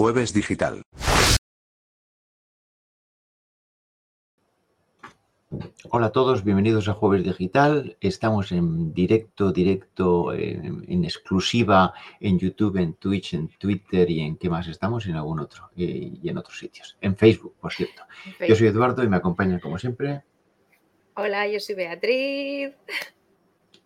Jueves Digital. Hola a todos, bienvenidos a Jueves Digital. Estamos en directo, directo, en, en exclusiva en YouTube, en Twitch, en Twitter y en qué más estamos, en algún otro eh, y en otros sitios. En Facebook, por cierto. Yo soy Eduardo y me acompaña como siempre. Hola, yo soy Beatriz.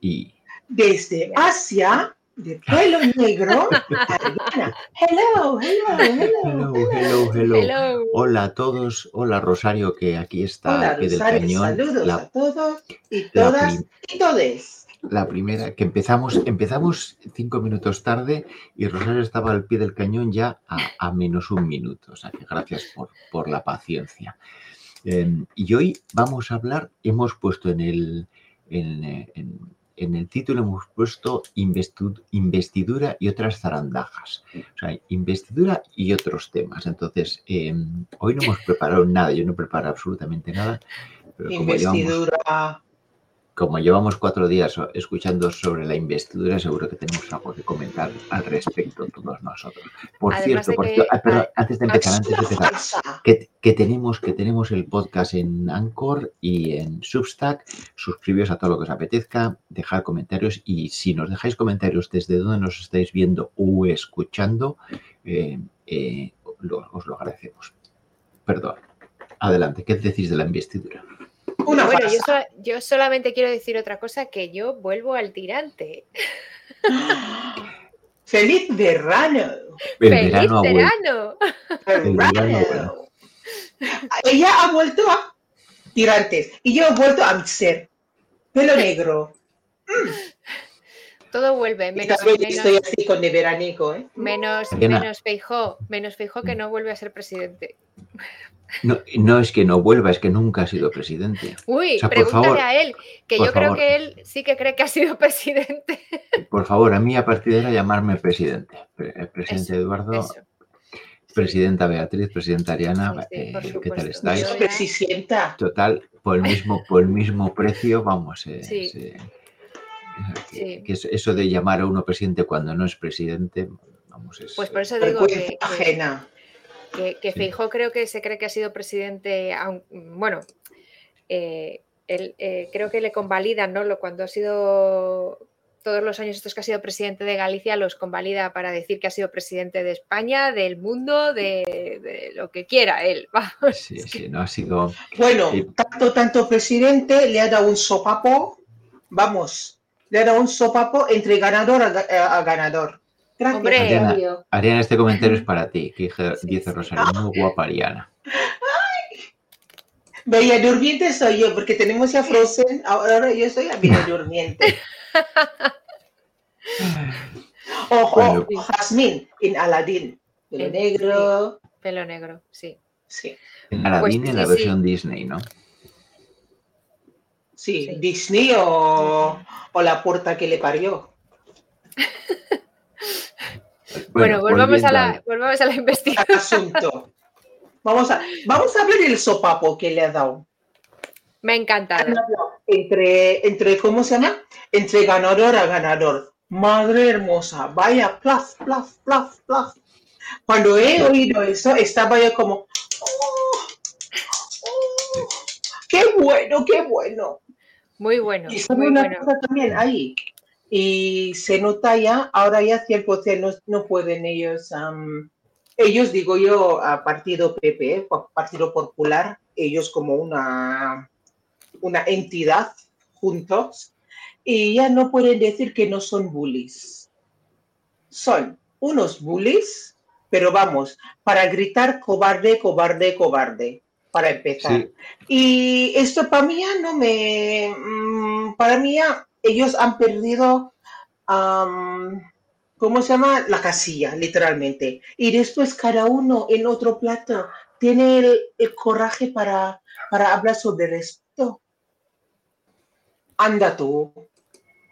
Y Desde Asia, de pelo negro, Ariana. Hello, hello, hello. hello, hello, hello. Hello. Hola a todos, hola Rosario que aquí está Hola, al pie del Rosario, cañón. saludos La- a todos y todas y todes. La primera, que empezamos, empezamos cinco minutos tarde y Rosario estaba al pie del cañón ya a, a menos un minuto. O sea que gracias por, por la paciencia. Eh, y hoy vamos a hablar, hemos puesto en el, en, eh, en- en el título, hemos puesto investidura y otras zarandajas. O sea, investidura y otros temas. Entonces, eh, hoy no hemos preparado nada, yo no he preparado absolutamente nada. Pero como llevamos Investidura. Como llevamos cuatro días escuchando sobre la investidura, seguro que tenemos algo que comentar al respecto todos nosotros. Por Además cierto, por que- cierto, ah, perdón, antes de empezar, antes de empezar, que, que tenemos, que tenemos el podcast en Anchor y en Substack. Suscribíos a todo lo que os apetezca, dejar comentarios y si nos dejáis comentarios desde donde nos estáis viendo o escuchando, eh, eh, lo- os lo agradecemos. Perdón. Adelante, ¿qué decís de la investidura? Una bueno, yo, solamente quiero decir otra cosa, que yo vuelvo al tirante. Feliz verano. El ¡Feliz verano verano! Verano, Verano. bueno. Ella ha vuelto a tirantes y yo he vuelto a mi ser. Pelo negro. Todo vuelve, Y menos, también menos, estoy así con de veranico, ¿eh? menos, menos Feijó, menos Feijó que no vuelve a ser presidente. No, no es que no vuelva, es que nunca ha sido presidente. Uy, O sea, por pregúntale favor, a él, que yo creo que él sí que cree que ha sido presidente. Por favor, a mí a partir de ahora llamarme presidente. Pre- eh, Presidente Eso, Eduardo, Eso. Presidenta Beatriz, Presidenta Ariana, Sí, sí, eh, ¿qué tal estáis? Sienta. Total, por el mismo, por el mismo precio, vamos. eh, Sí. que- Sí. que es- eso de llamar a uno presidente cuando no es presidente, vamos, es. Pues por eso digo que, ajena. Que, que Sí. Feijó creo que se cree que ha sido presidente, aun- bueno, eh, él, eh, creo que le convalidan, ¿no? Lo, cuando ha sido todos los años estos que ha sido presidente de Galicia, los convalida para decir que ha sido presidente de España, del mundo, de, de lo que quiera él. Vamos. Sí, sí, no ha sido. Bueno, Sí. tanto, tanto presidente le ha dado un sopapo, vamos, le ha dado un sopapo entre ganador a, ga- a ganador. Gracias, Hombre. Ariana. Ariana, este comentario es para ti, que dice sí. Rosario, muy guapa Ariana. Bella durmiente soy yo, porque tenemos ya Frozen, ahora yo soy la bella durmiente. Ojo, Bueno. Jasmine en Aladdin, pelo En- negro, Pelo negro, sí. sí, En Aladdin, Pues en la sí, versión Disney, ¿no? sí, Sí. Disney o, o la puerta que le parió. Bueno, volvamos, a la, volvamos a la investigación. Asunto. Vamos a, vamos a ver el sopapo que le ha dado. Me ha encantado. Entre, entre, ¿cómo se llama? Entre ganador a ganador. Madre hermosa, vaya, plaf, plaf, plaf, plaf. Cuando he oído eso, estaba yo como, "Oh, oh, qué bueno, qué bueno. Muy bueno, Y muy una bueno. cosa también ahí. Y se nota ya, ahora ya 100% no, no pueden ellos, ellos digo yo, a Partido PP, Partido Popular, ellos como una, una entidad juntos, y ya no pueden decir que no son bullies. Son unos bullies, pero vamos, para gritar cobarde, cobarde, cobarde, para empezar. Sí, Y esto para mí ya no me... mm, Para mí ya ellos han perdido, ¿cómo se llama? La casilla, literalmente. Y después cada uno en otro plato tiene el, el coraje para, para hablar sobre esto. Anda tú.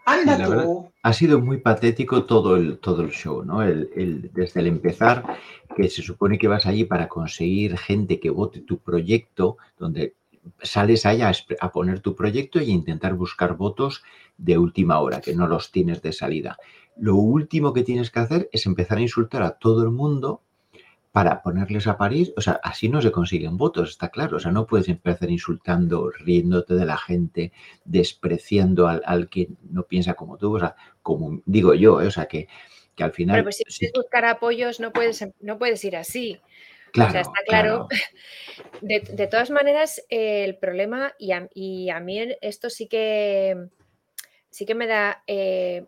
Anda Sí, la verdad. tú. ha sido muy patético todo el, todo el show, ¿no? El, el- desde el empezar, que se supone que vas allí para conseguir gente que vote tu proyecto, donde sales allá a, a poner tu proyecto e intentar buscar votos de última hora, que no los tienes de salida. Lo último que tienes que hacer es empezar a insultar a todo el mundo para ponerles a parir, o sea, así no se consiguen votos, está claro, o sea, no puedes empezar insultando, riéndote de la gente, despreciando al, que no piensa como tú, o sea, como digo yo, ¿eh? o sea, que, que, al final... Pero pues si quieres buscar apoyos no puedes, no puedes ir así. Claro, o sea, está claro. De, todas maneras, el problema, y a, y a, mí esto sí que, sí que me da, eh,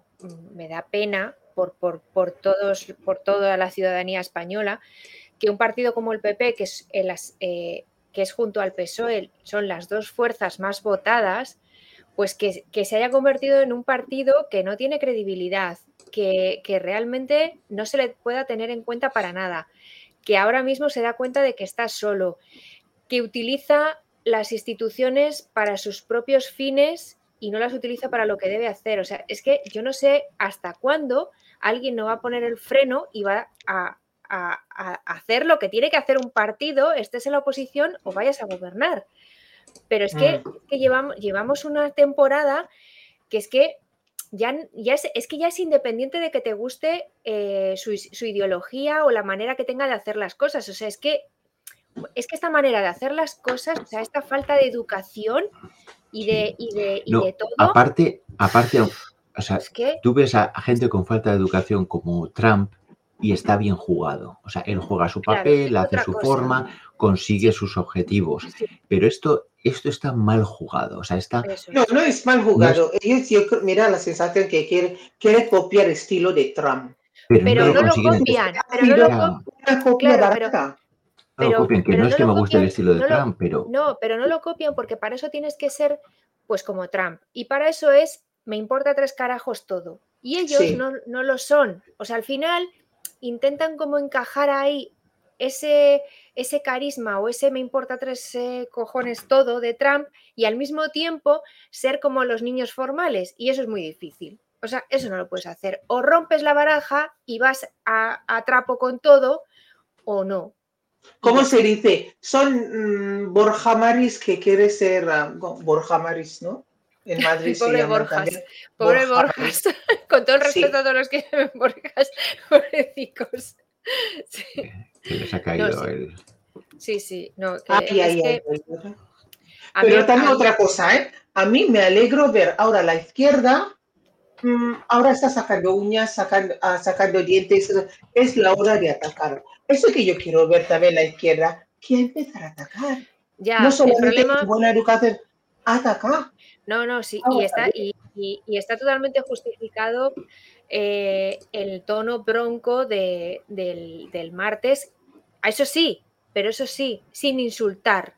me da pena por, por, por, todos, por toda la ciudadanía española, que un partido como el PP, que es, eh, que es junto al PSOE, son las dos fuerzas más votadas, pues que, se haya convertido en un partido que no tiene credibilidad, que, que, realmente no se le pueda tener en cuenta para nada, que ahora mismo se da cuenta de que está solo, que utiliza las instituciones para sus propios fines y no las utiliza para lo que debe hacer. O sea, es que yo no sé hasta cuándo alguien no va a poner el freno y va a, hacer lo que tiene que hacer un partido, estés en la oposición o vayas a gobernar. Pero es que, mm. llevamos, llevamos, una temporada que es que ya, ya es, que ya es independiente de que te guste eh, su, ideología o la manera que tenga de hacer las cosas. O sea, es que, es que esta manera de hacer las cosas, o sea, esta falta de educación y de, y de, y de todo. Aparte, aparte, o sea, tú ves a, gente con falta de educación como Trump y está bien jugado. O sea, él juega su papel, hace su forma, consigue sus objetivos. Pero esto, esto está mal jugado. O sea, está. No, no es mal jugado. mira la sensación que quiere, quiere copiar el estilo de Trump. Pero, no, lo, copian. Pero no lo copian. No lo copian, que no es que me guste el estilo de Trump, pero. No, pero no lo copian porque para eso tienes que ser, pues, como Trump. Y para eso es me importa tres carajos todo. Y ellos no, lo son. O sea, al final intentan como encajar ahí ese, ese carisma o ese me importa tres eh, cojones todo de Trump y al mismo tiempo ser como los niños formales. Y eso es muy difícil. O sea, eso no lo puedes hacer. O rompes la baraja y vas a, trapo con todo o no. ¿Cómo se dice? Son mm, Borja Maris que quiere ser uh, Borja Maris, ¿no? En Madrid Pobre Borjas. Pobre Borjas. Con todo el respeto a todos los que llaman Borjas, pobrecicos. Sí. Que les ha caído el. Sí, sí. No, Pero también otra cosa, ¿eh? A mí me alegro ver ahora la izquierda, mm, ahora está sacando uñas, sacando, ah, sacando dientes, es la hora de atacar. Eso que yo quiero ver también la izquierda, que empezar a atacar. Ya, no solamente el problema... buena educación, atacar. No, no, sí, y está, y, está totalmente justificado eh, el tono bronco del, martes. Eso sí, pero eso sí, sin insultar.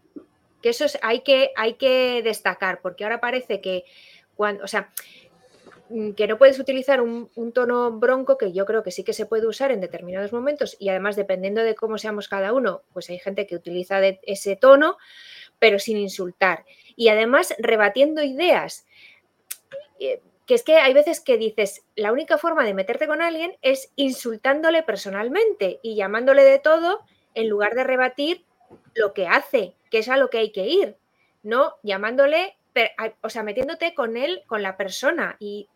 Que eso hay, que, hay que destacar, porque ahora parece que cuando, o sea, mm, que no puedes utilizar un, tono bronco, que yo creo que sí que se puede usar en determinados momentos, y además dependiendo de cómo seamos cada uno, pues hay gente que utiliza ese tono, pero sin insultar y además rebatiendo ideas. Eh, que es que hay veces que dices, la única forma de meterte con alguien es insultándole personalmente y llamándole de todo en lugar de rebatir lo que hace, que es a lo que hay que ir, no llamándole, o sea, metiéndote con él, con la persona. Y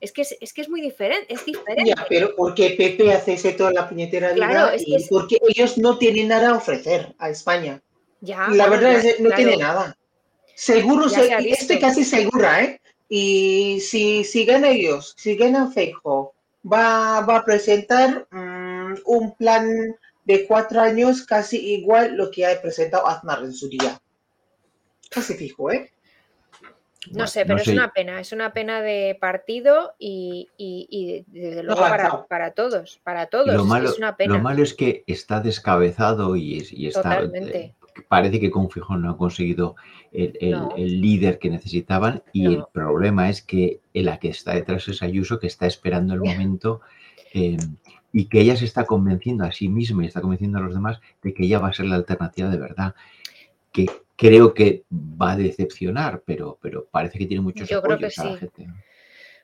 es que es, que es muy diferente, es diferente. Ya, pero porque Pepe hace ese toda la puñetera vida y porque ellos no tienen nada a ofrecer a España. Ya, la verdad es que no tiene nada. Seguro, estoy casi segura, ¿eh? Y si siguen ellos, si ganan Feijo, va, va a presentar mm, un plan de cuatro años casi igual lo que ha presentado Aznar en su día. Casi fijo, ¿eh? No sé, pero es una pena, es una pena de partido y, y, desde luego para, todos, para todos. Lo malo, es una pena. lo malo es que está descabezado y, y está, Totalmente parece que con Fijón no ha conseguido el, líder que necesitaban y el problema es que la que está detrás es Ayuso, que está esperando el momento em, y que ella se está convenciendo a sí misma y está convenciendo a los demás de que ella va a ser la alternativa de verdad. Que creo que va a decepcionar, pero, pero parece que tiene muchos Yo creo que sí.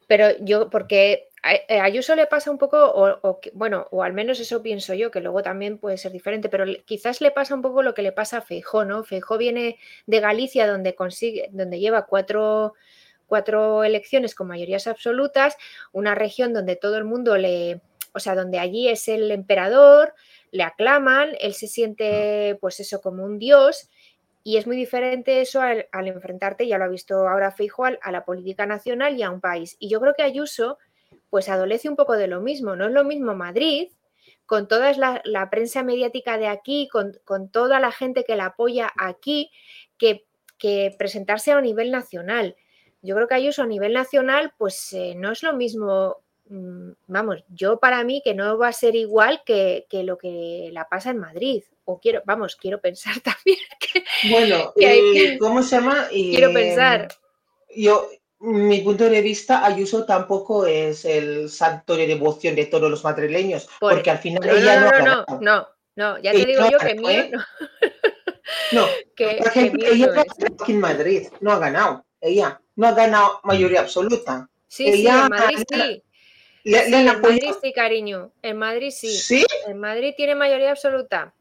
Pero yo, porque eh, a Ayuso le pasa un poco, o, bueno, o al menos eso pienso yo, que luego también puede ser diferente, pero quizás le pasa un poco lo que le pasa a Feijó, ¿no? Feijó viene de Galicia, donde consigue, donde lleva cuatro, cuatro elecciones con mayorías absolutas, una región donde todo el mundo le, o sea, donde allí es el emperador, le aclaman, él se siente pues eso como un dios y es muy diferente eso al, enfrentarte, ya lo ha visto ahora Feijóo, a la política nacional y a un país. Y yo creo que Ayuso pues adolece un poco de lo mismo, no es lo mismo Madrid, con toda la, prensa mediática de aquí, con, toda la gente que la apoya aquí, que, que, presentarse a nivel nacional. Yo creo que Ayuso a nivel nacional, pues eh, no es lo mismo, vamos, yo para mí que no va a ser igual que, lo que la pasa en Madrid. O quiero, vamos, quiero pensar también que... Bueno, eh, ¿cómo se llama? quiero pensar. Yo, mi punto de vista, Ayuso tampoco es el santo de devoción de todos los madrileños, porque al final no, ella no, no, no, no, no, no, ya te digo yo que mío ¿eh? no. No, que, por ejemplo, ella no aquí en Madrid, no ha ganado, ella no ha ganado mayoría absoluta. Sí, sí, en Madrid sí. Le, sí, en Madrid sí, cariño. En Madrid sí. ¿Sí? En Madrid tiene mayoría absoluta.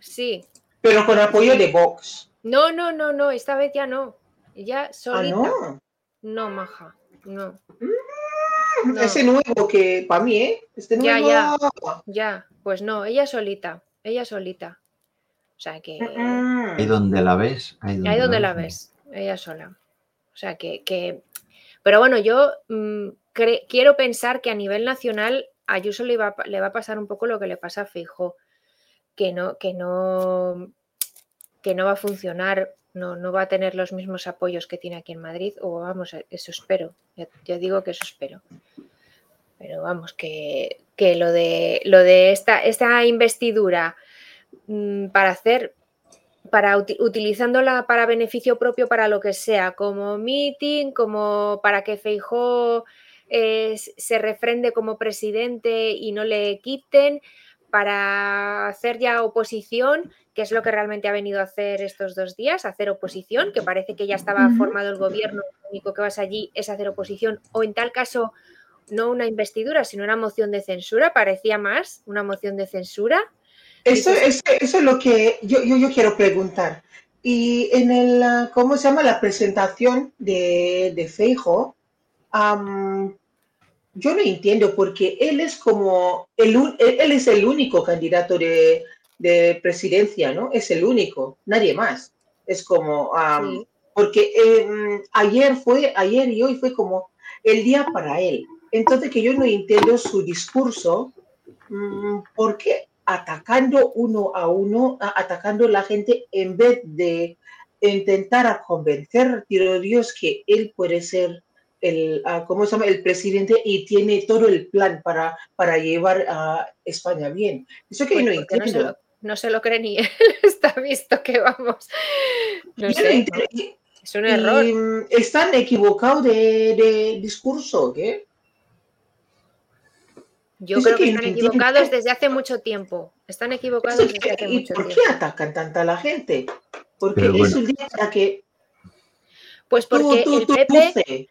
Sí. Pero con apoyo de Vox. No, no, no, no, esta vez ya no. Ya ¿Ah, solita. no? No, maja, no. Mm, ese nuevo que para mí, ¿eh? Este nuevo. Ya, ya, ya. Pues no, ella solita, ella solita. O sea que. Ahí donde la ves. Ahí donde, la ves, ella sola. O sea que. que... Pero bueno, yo mm, quiero pensar que a nivel nacional a Ayuso le va, le va a pasar un poco lo que le pasa a Fijo, que no, que no, que no va a funcionar no, no va a tener los mismos apoyos que tiene aquí en Madrid, o vamos, eso espero, yo, digo que eso espero. Pero vamos, que, lo de, lo de esta, esta investidura mm, para hacer, para utilizándola para beneficio propio, para lo que sea, como meeting, como para que Feijó eh, se refrende como presidente y no le quiten, para hacer ya oposición, que es lo que realmente ha venido a hacer estos dos días, hacer oposición, que parece que ya estaba formado el gobierno, lo único que vas allí es hacer oposición, o en tal caso no una investidura, sino una moción de censura, parecía más una moción de censura. Eso, es lo que yo, yo, quiero preguntar. Y en el, ¿cómo se llama? La presentación de, de Feijo, yo no entiendo porque él es como, el, él es el único candidato de, presidencia, ¿no? Es el único, nadie más. Es como, porque em, ayer fue, ayer y hoy fue como el día para él. Entonces que yo no entiendo su discurso, mm, porque atacando uno a uno, atacando a la gente en vez de intentar convencer, tiro Dios, que él puede ser el, uh, ¿cómo se llama? el presidente y tiene todo el plan para, para llevar a España bien. Eso que no entiendo. No se, lo, cree ni él, está visto que vamos. No sé, es un error. Mm, ¿Están equivocados de, de discurso qué? Yo creo que, están equivocados desde hace mucho tiempo. Están equivocados desde hace mucho tiempo. ¿Por qué atacan tanta la gente? Porque es un día para que. Pues porque el PP,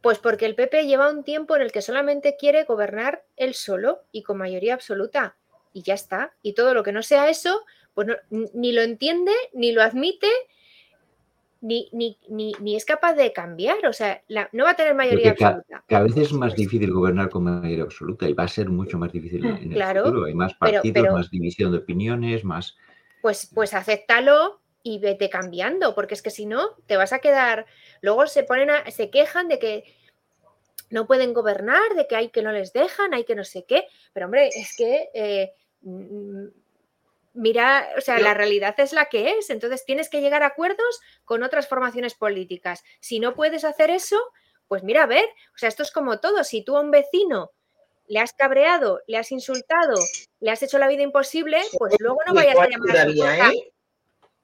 pues porque el PP lleva un tiempo en el que solamente quiere gobernar él solo y con mayoría absoluta. Y ya está. Y todo lo que no sea eso, pues ni lo entiende, ni lo admite, ni, ni, es capaz de cambiar. O sea, no va a tener mayoría absoluta. Que a veces es más difícil gobernar con mayoría absoluta y va a ser mucho más difícil en el futuro. Hay más partidos, más división de opiniones, más. Pues, pues acéptalo y vete cambiando, porque es que si no, te vas a quedar. Luego se ponen a, se quejan de que no pueden gobernar, de que hay que no les dejan, hay que no sé qué. Pero hombre, es que eh, mm, mira, o sea, la realidad es la que es. Entonces tienes que llegar a acuerdos con otras formaciones políticas. Si no puedes hacer eso, pues mira, a ver, o sea, esto es como todo. Si tú a un vecino le has cabreado, le has insultado, le has hecho la vida imposible, pues luego no vayas a llamar a su puerta. ¿eh?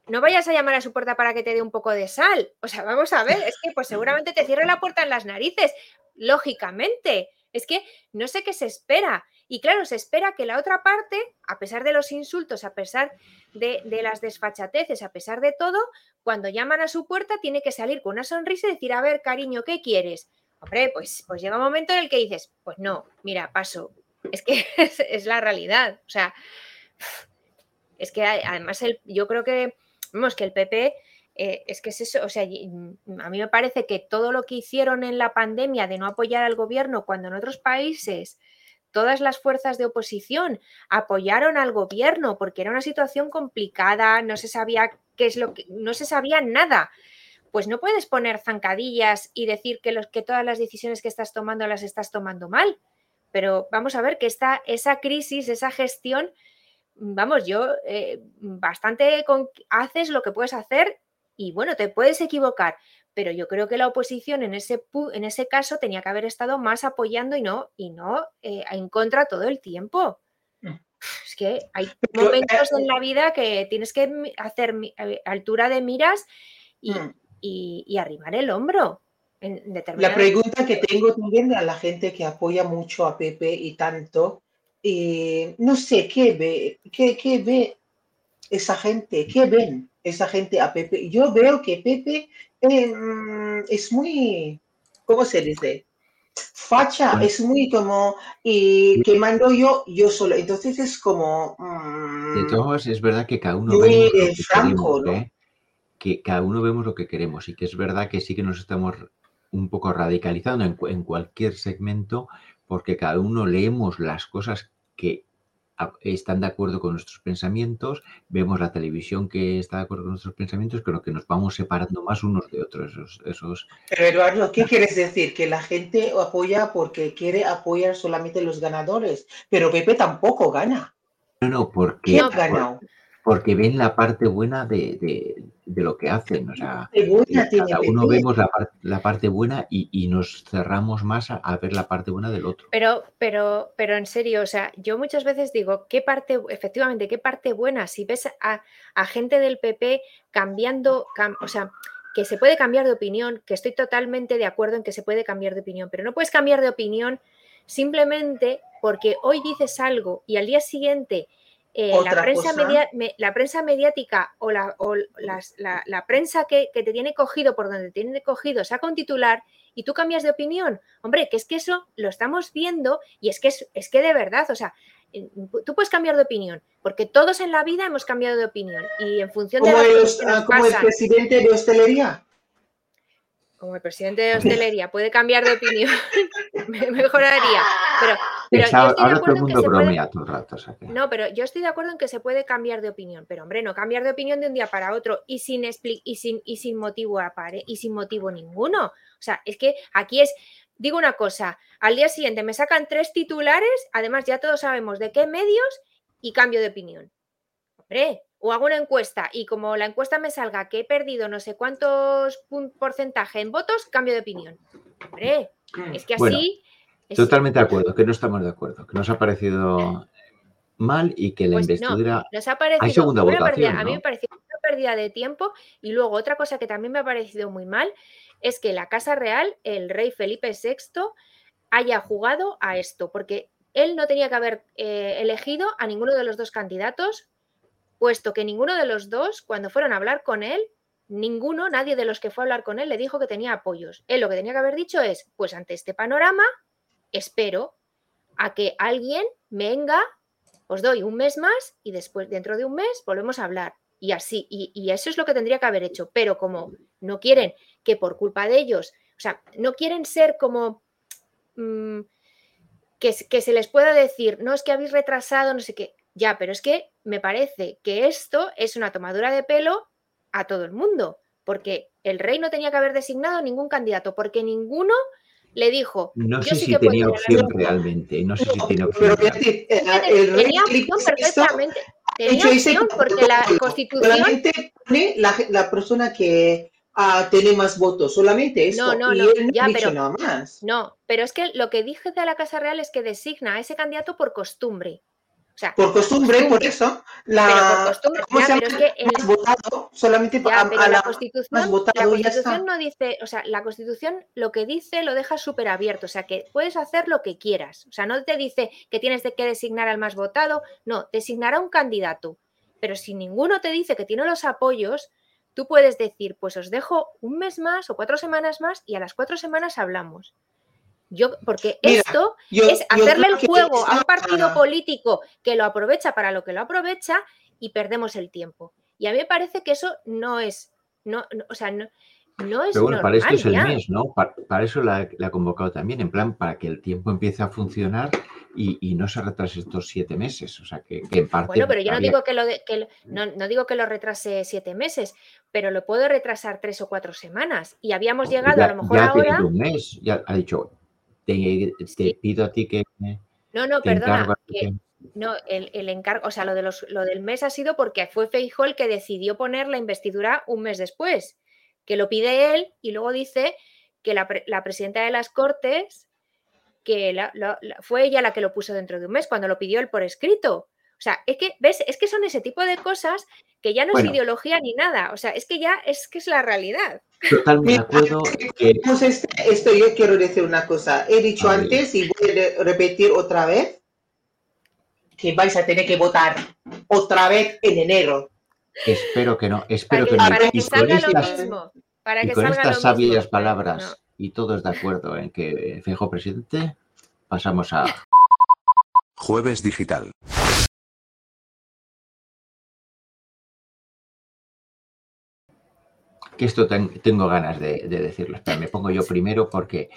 No vayas a llamar a su puerta para que te dé un poco de sal. O sea, vamos a ver, es que pues seguramente te cierre la puerta en las narices lógicamente. Es que no sé qué se espera. Y claro, se espera que la otra parte, a pesar de los insultos, a pesar de, las desfachateces, a pesar de todo, cuando llaman a su puerta tiene que salir con una sonrisa y decir, a ver, cariño, ¿qué quieres? Hombre, pues, pues llega un momento en el que dices, pues no, mira, paso. Es que es, la realidad. O sea, es que además el, yo creo que, vemos que el PP eh, es que es eso, o sea, mm, a mí me parece que todo lo que hicieron en la pandemia de no apoyar al gobierno cuando en otros países todas las fuerzas de oposición apoyaron al gobierno porque era una situación complicada, no se sabía qué es lo que, no se sabía nada. Pues no puedes poner zancadillas y decir que, los, que todas las decisiones que estás tomando las estás tomando mal. Pero vamos a ver que esta, esa crisis, esa gestión, vamos, yo eh, bastante con, haces lo que puedes hacer y bueno, te puedes equivocar, pero yo creo que la oposición en ese, en ese caso tenía que haber estado más apoyando y no, y no eh, en contra todo el tiempo. Mm. Es que hay momentos en la vida que tienes que hacer eh, altura de miras y, mm. y, arrimar el hombro. la pregunta que tengo también a la gente que apoya mucho a Pepe y tanto, eh, no sé, ¿qué ve? ¿Qué, ¿Qué ve esa gente? ¿Qué ven esa gente a Pepe? Yo veo que Pepe Em, es muy, ¿cómo se dice? Facha, es muy como, y que mando yo, yo solo. Entonces es como... de mm, todos es verdad que cada uno vemos lo que queremos, ¿eh? que cada uno vemos lo que queremos y que es verdad que sí que nos estamos un poco radicalizando en, en cualquier segmento porque cada uno leemos las cosas que están de acuerdo con nuestros pensamientos, vemos la televisión que está de acuerdo con nuestros pensamientos, creo que nos vamos separando más unos de otros. Esos, esos... Pero Eduardo, ¿qué quieres decir? Que la gente apoya porque quiere apoyar solamente los ganadores, pero Pepe tampoco gana. No, no, porque... ha ganado? porque ven la parte buena de, lo que hacen. O sea, cada uno vemos la, parte buena y, nos cerramos más a, ver la parte buena del otro. Pero, pero, pero en serio, o sea, yo muchas veces digo, ¿qué parte, efectivamente, qué parte buena? Si ves a, gente del PP cambiando, o sea, que se puede cambiar de opinión, que estoy totalmente de acuerdo en que se puede cambiar de opinión, pero no puedes cambiar de opinión simplemente porque hoy dices algo y al día siguiente eh, la, prensa la, prensa mediática o la, la, prensa que, te tiene cogido por donde te tiene cogido saca un titular y tú cambias de opinión. Hombre, que es que eso lo estamos viendo y es que es, es que de verdad, o sea, tú puedes cambiar de opinión, porque todos en la vida hemos cambiado de opinión y en función de ah, como el presidente de hostelería como el presidente de hostelería puede cambiar de opinión, me mejoraría. Pero, pero. No, pero yo estoy de acuerdo en que se puede cambiar de opinión, pero hombre, no cambiar de opinión de un día para otro y sin, y sin, y sin motivo apare y sin motivo ninguno. O sea, es que aquí es, digo una cosa, al día siguiente me sacan tres titulares, además ya todos sabemos de qué medios y cambio de opinión. Hombre, o hago una encuesta y como la encuesta me salga que he perdido no sé cuántos porcentaje en votos, cambio de opinión. Hombre, es que así... Totalmente de acuerdo, que no estamos de acuerdo, que nos ha parecido mal y que la pues investidura... No, nos ha parecido una pérdida, A mí me pareció una pérdida de tiempo y luego otra cosa que también me ha parecido muy mal es que la Casa Real, el rey Felipe VI, haya jugado a esto, porque él no tenía que haber eh, elegido a ninguno de los dos candidatos puesto que ninguno de los dos, cuando fueron a hablar con él, ninguno, nadie de los que fue a hablar con él le dijo que tenía apoyos. Él lo que tenía que haber dicho es, pues ante este panorama, espero a que alguien venga, os doy un mes más y después, dentro de un mes, volvemos a hablar. Y así, y, eso es lo que tendría que haber hecho. Pero como no quieren que por culpa de ellos, o sea, no quieren ser como... Mm, que, que se les pueda decir, no es que habéis retrasado, no sé qué. Ya, pero es que me parece que esto es una tomadura de pelo a todo el mundo, porque el rey no tenía que haber designado ningún candidato, porque ninguno le dijo. No sé si tenía opción realmente, no sé si tenía opción. tenía opción perfectamente. Tenía opción porque la constitución. La, la persona que uh, tiene más votos, solamente eso. No, no, no, ya, pero, nada más. No, pero es que lo que dije de la Casa Real es que designa a ese candidato por costumbre por costumbre, por eso, la, pero costumbre, es que el, votado solamente ya, pero la, Constitución, la Constitución no dice, o sea, la Constitución lo que dice lo deja súper abierto, o sea, que puedes hacer lo que quieras, o sea, no te dice que tienes de que designar al más votado, no, designará un candidato, pero si ninguno te dice que tiene los apoyos, tú puedes decir, pues os dejo un mes más o cuatro semanas más y a las cuatro semanas hablamos. Yo, porque esto es hacerle el juego a un partido político que lo aprovecha para lo que lo aprovecha y perdemos el tiempo. Y a mí me parece que eso no es, no, o sea, no es Pero bueno, para esto es el ya. mes, ¿no? Para, para eso la, la ha convocado también, en plan, para que el tiempo empiece a funcionar y, y no se retrase estos siete meses. O sea, que, que en parte. Bueno, pero yo no había- digo que lo de- que no, no digo que lo retrase siete meses, pero lo puedo retrasar tres o cuatro semanas. Y habíamos llegado ya, a lo mejor ya ahora. un mes, ya ha dicho, te, te Sí. pido a ti que No, no, perdona. que- No, el, el encargo, o sea, lo, de los, lo del mes ha sido porque fue Feijóo el que decidió poner la investidura un mes después, que lo pide él y luego dice que la, la presidenta de las Cortes, que la- la- la- fue ella la que lo puso dentro de un mes, cuando lo pidió él por escrito. O sea, es que, ¿ves? Es que son ese tipo de cosas que ya no Bueno. es ideología ni nada. O sea, es que ya es que es la realidad. Totalmente de acuerdo que Pues este- esto yo quiero decir una cosa. He dicho antes y voy a re- repetir otra vez que vais a tener que votar otra vez en enero. espero que no, espero Para que, que no. para que Y con salga lo estas, mismo. Para y que con salga estas lo sabias mismo. palabras No. y todos de acuerdo en que fijo presidente, pasamos a Jueves Digital. Que esto ten- tengo ganas de, de decirlo. Espera, me pongo yo primero porque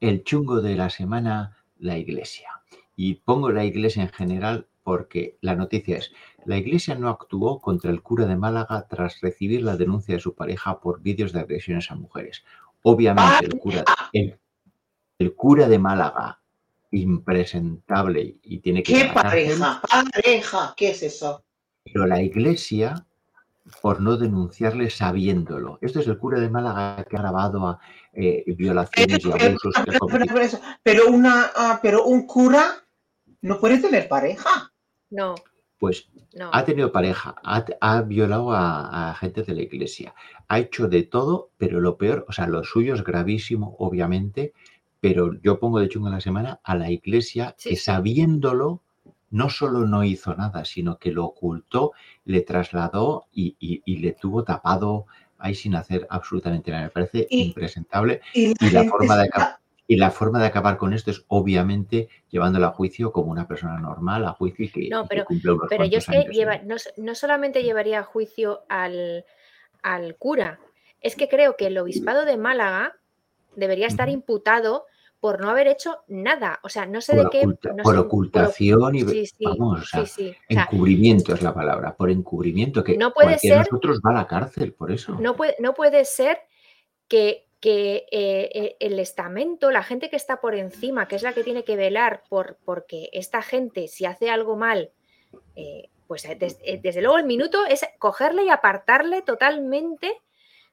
el chungo de la semana, la iglesia. Y pongo la iglesia en general porque la noticia es, la iglesia no actuó contra el cura de Málaga tras recibir la denuncia de su pareja por vídeos de agresiones a mujeres. Obviamente el cura, el, el cura de Málaga, impresentable y tiene que ¿Qué pareja? Pareja, ¿qué es eso? pero la iglesia por no denunciarle sabiéndolo. Esto es el cura de Málaga que ha grabado a, eh, violaciones y pero- abusos pero- una, ah, pero un cura no puede tener pareja. No, Pues no. ha tenido pareja, ha, ha violado a, a gente de la iglesia, ha hecho de todo, pero lo peor, o sea, lo suyo es gravísimo, obviamente, pero yo pongo de chungo en la semana a la iglesia Sí, que sí. sabiéndolo no solo no hizo nada, sino que lo ocultó, le trasladó y, y- y le tuvo tapado ahí sin hacer absolutamente nada. Me parece Y- impresentable. Y la, Y la gente forma de acabar- Y la forma de acabar con esto es obviamente llevándola a juicio como una persona normal, a juicio y que, No, y que pero- cumple unos Pero yo es que lleva, ¿no? no, no solamente llevaría a juicio al, al cura, es que creo que el obispado de Málaga debería estar imputado por no haber hecho nada. O sea, no sé por, de qué. no por sé, ocultación y sí, sí, vamos, o sea, sí, sí. O sea, encubrimiento es la palabra, por encubrimiento, que No puede de ser- nosotros va a la cárcel por eso. no, puede, no puede ser que, que, eh, eh, el estamento, la gente que está por encima, que es la que tiene que velar por porque esta gente, si hace algo mal, eh, pues des- eh, desde luego el minuto es cogerle y apartarle totalmente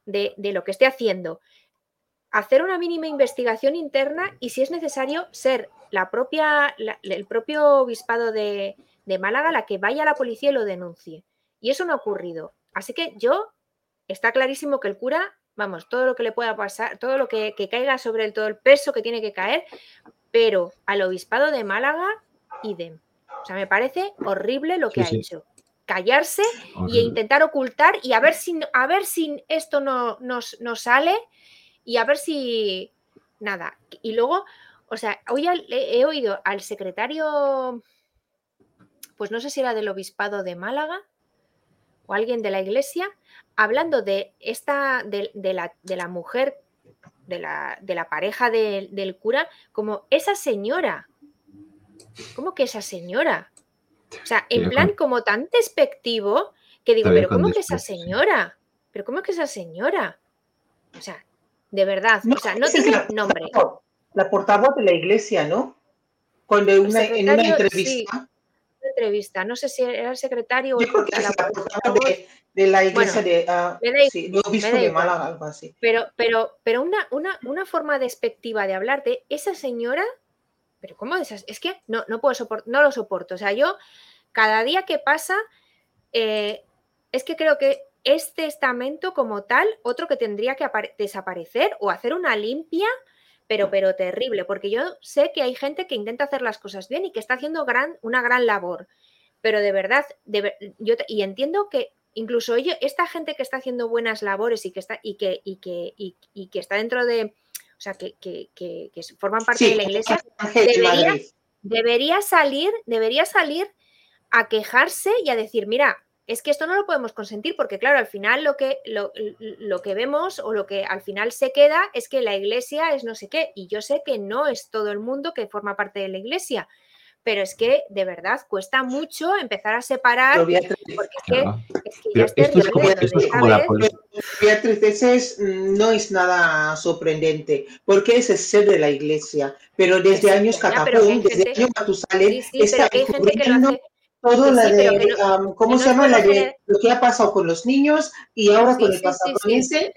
de, de lo que esté haciendo. Hacer una mínima investigación interna y, si es necesario, ser la propia, la- el propio obispado de, de Málaga la que vaya a la policía y lo denuncie. Y eso no ha ocurrido. Así que yo, está clarísimo que el cura, vamos, todo lo que le pueda pasar, todo lo que, que caiga sobre él, todo el peso que tiene que caer, pero al obispado de Málaga, idem. O sea, me parece horrible lo que Sí, ha sí. hecho. Callarse y Horrible. intentar ocultar y a ver si, a ver si esto no nos, nos sale y a ver si nada. Y luego, o sea, hoy he, oído al secretario, pues no sé si era del obispado de Málaga o alguien de la iglesia, hablando de esta, de, de la, de la mujer, de la, de la pareja de- del cura, como esa señora. ¿Cómo que esa señora? O sea, en Pero plan con- como tan despectivo que digo, Todavía pero ¿cómo que esa señora? ¿Pero cómo que esa señora? O sea, de verdad, No, o sea, no tiene la nombre. La portavoz de la iglesia, ¿no? Cuando una, en una entrevista, entrevista, no sé si era el secretario o yo el creo que la la portavoz de, de la iglesia Bueno, de, sí, de obispo de. Málaga, algo así. Pero, pero, pero una, una, una forma despectiva de hablar de esa señora, pero ¿cómo esas? Es que no, no puedo soportar, no lo soporto. O sea, yo cada día que pasa, eh, es que creo que este estamento como tal, otro que tendría que apare- desaparecer o hacer una limpia, pero, pero terrible, porque yo sé que hay gente que intenta hacer las cosas bien y que está haciendo gran, una gran labor, pero de verdad, de yo, y entiendo que incluso ello, esta gente que está haciendo buenas labores y que está, y que, y que, y, y que está dentro de, o sea, que, que, que- que forman parte Sí, de la iglesia, debería- debería salir, debería salir a quejarse y a decir, mira, es que esto no lo podemos consentir porque, claro, al final lo que, lo, lo, que vemos o lo que al final se queda es que la iglesia es no sé qué. Y yo sé que no es todo el mundo que forma parte de la iglesia, pero es que de verdad cuesta mucho empezar a separar. Es es es es Beatriz, ese no es nada sorprendente, porque ese es ser de la iglesia, pero desde años Catapum, desde años Matusalén, sí, sí, está encubriendo todo la de, ¿cómo se llama? La de lo que ha pasado con los niños y ahora con el pasado.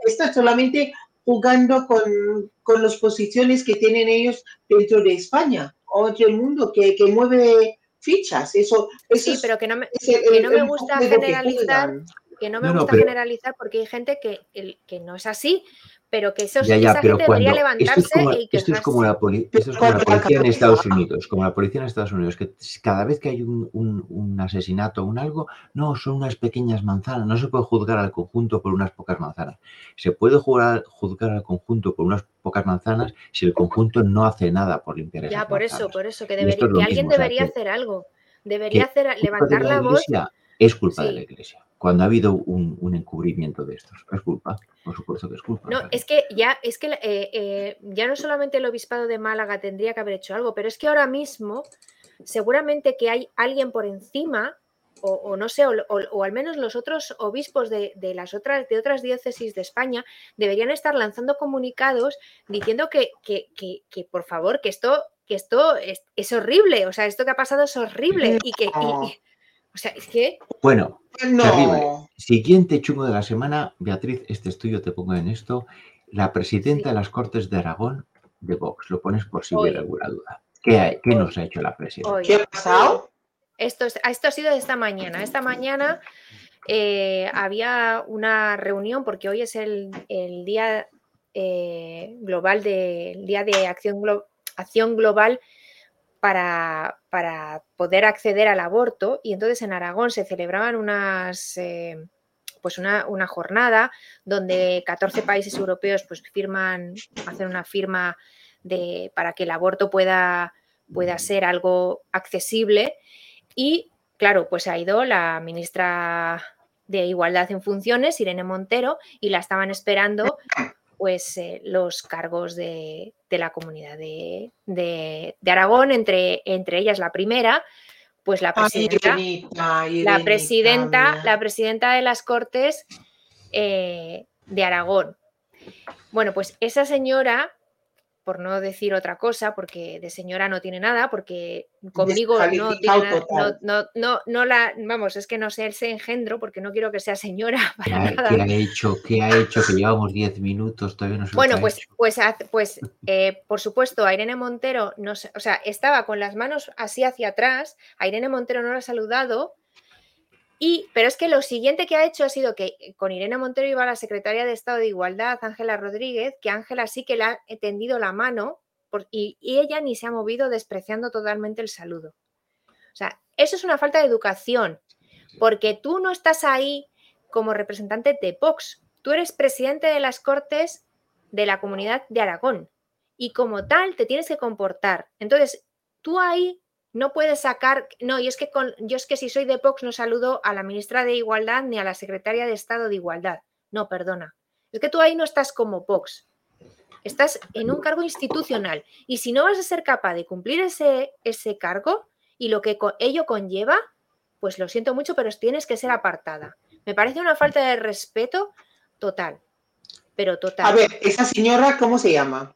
Está solamente jugando con, con las posiciones que tienen ellos dentro de España, otro mundo que, que mueve fichas. Eso, eso sí, pero que no me, que no me gusta generalizar, que, no me gusta generalizar porque hay gente que, el, que no es así, pero que eso, ya, ya, esa pero gente debería levantarse esto es como, y que esto es como la, poli, esto es como la policía en Estados Unidos, como la policía en Estados Unidos, que cada vez que hay un, un, un asesinato o un algo, no, son unas pequeñas manzanas, no se puede juzgar al conjunto por unas pocas manzanas. Se puede juzgar, juzgar al conjunto por unas pocas manzanas si el conjunto no hace nada por limpiar esas Ya, por manzanas. eso, por eso, que, debería, que alguien mismo, debería o sea, hacer algo, debería hacer, levantar la, la voz. Es culpa Sí. de la iglesia. Cuando ha habido un, un encubrimiento de estos, es culpa, por supuesto que es culpa. No, es que ya, es que eh, eh, ya no solamente el obispado de Málaga tendría que haber hecho algo, pero es que ahora mismo seguramente que hay alguien por encima, o, o no sé, o, o- o al menos los otros obispos de, de las otras, de otras diócesis de España deberían estar lanzando comunicados diciendo que, que, que- que, por favor, que esto, que esto es, es horrible, o sea, esto que ha pasado es horrible y que, y- y- o sea, es que Bueno, No. Terrible. Siguiente chungo de la semana, Beatriz, este estudio te pongo en esto. La presidenta Sí. de las Cortes de Aragón de Vox, lo pones por si Hoy. hubiera alguna duda. ¿Qué, hay- qué nos ha hecho la presidenta? hoy, ¿Qué ha pasado? Esto, es- esto ha sido de esta mañana. Esta mañana eh, había una reunión, porque hoy es el, el día eh, global de, el día de acción, glo- acción global para, para poder acceder al aborto. Y entonces en Aragón se celebraban unas. eh, pues una, una jornada donde 14 países europeos pues firman, hacen una firma de, para que el aborto pueda, pueda ser algo accesible. Y claro, pues ha ido la ministra de Igualdad en Funciones, Irene Montero, y la estaban esperando pues eh, los cargos de, de la comunidad de, de- de Aragón, entre, entre ellas la primera, pues la Ay, presidenta, Irenita, la presidenta, la presidenta de las Cortes eh, de Aragón. Bueno, pues esa señora, por no decir otra cosa, porque de señora no tiene nada, porque conmigo no tiene nada, no, no, no, no la, vamos, es que no sé ese engendro, porque no quiero que sea señora ¿Qué para ha, nada. qué ha hecho? ¿Qué ha hecho? Que llevamos 10 minutos, todavía no Bueno, pues, hecho. pues, haz- pues eh, por supuesto, a Irene Montero, no o sea, estaba con las manos así hacia atrás, a Irene Montero no la ha saludado, y, pero es que lo siguiente que ha hecho ha sido que con Irene Montero iba la secretaria de Estado de Igualdad, Ángela Rodríguez, que Ángela sí que le ha tendido la mano por- y, y ella ni se ha movido despreciando totalmente el saludo. O sea, eso es una falta de educación, porque tú no estás ahí como representante de Vox, tú eres presidente de las Cortes de la comunidad de Aragón y como tal te tienes que comportar. Entonces, tú ahí no puedes sacar, no, y es que con, yo es que si soy de Vox no saludo a la ministra de Igualdad ni a la secretaria de Estado de Igualdad. No, perdona. Es que tú ahí no estás como Vox. Estás en un cargo institucional y si no vas a ser capaz de cumplir ese, ese cargo y lo que co- ello conlleva, pues lo siento mucho, pero tienes que ser apartada. Me parece una falta de respeto total, pero total. A ver, esa señora, ¿cómo se llama?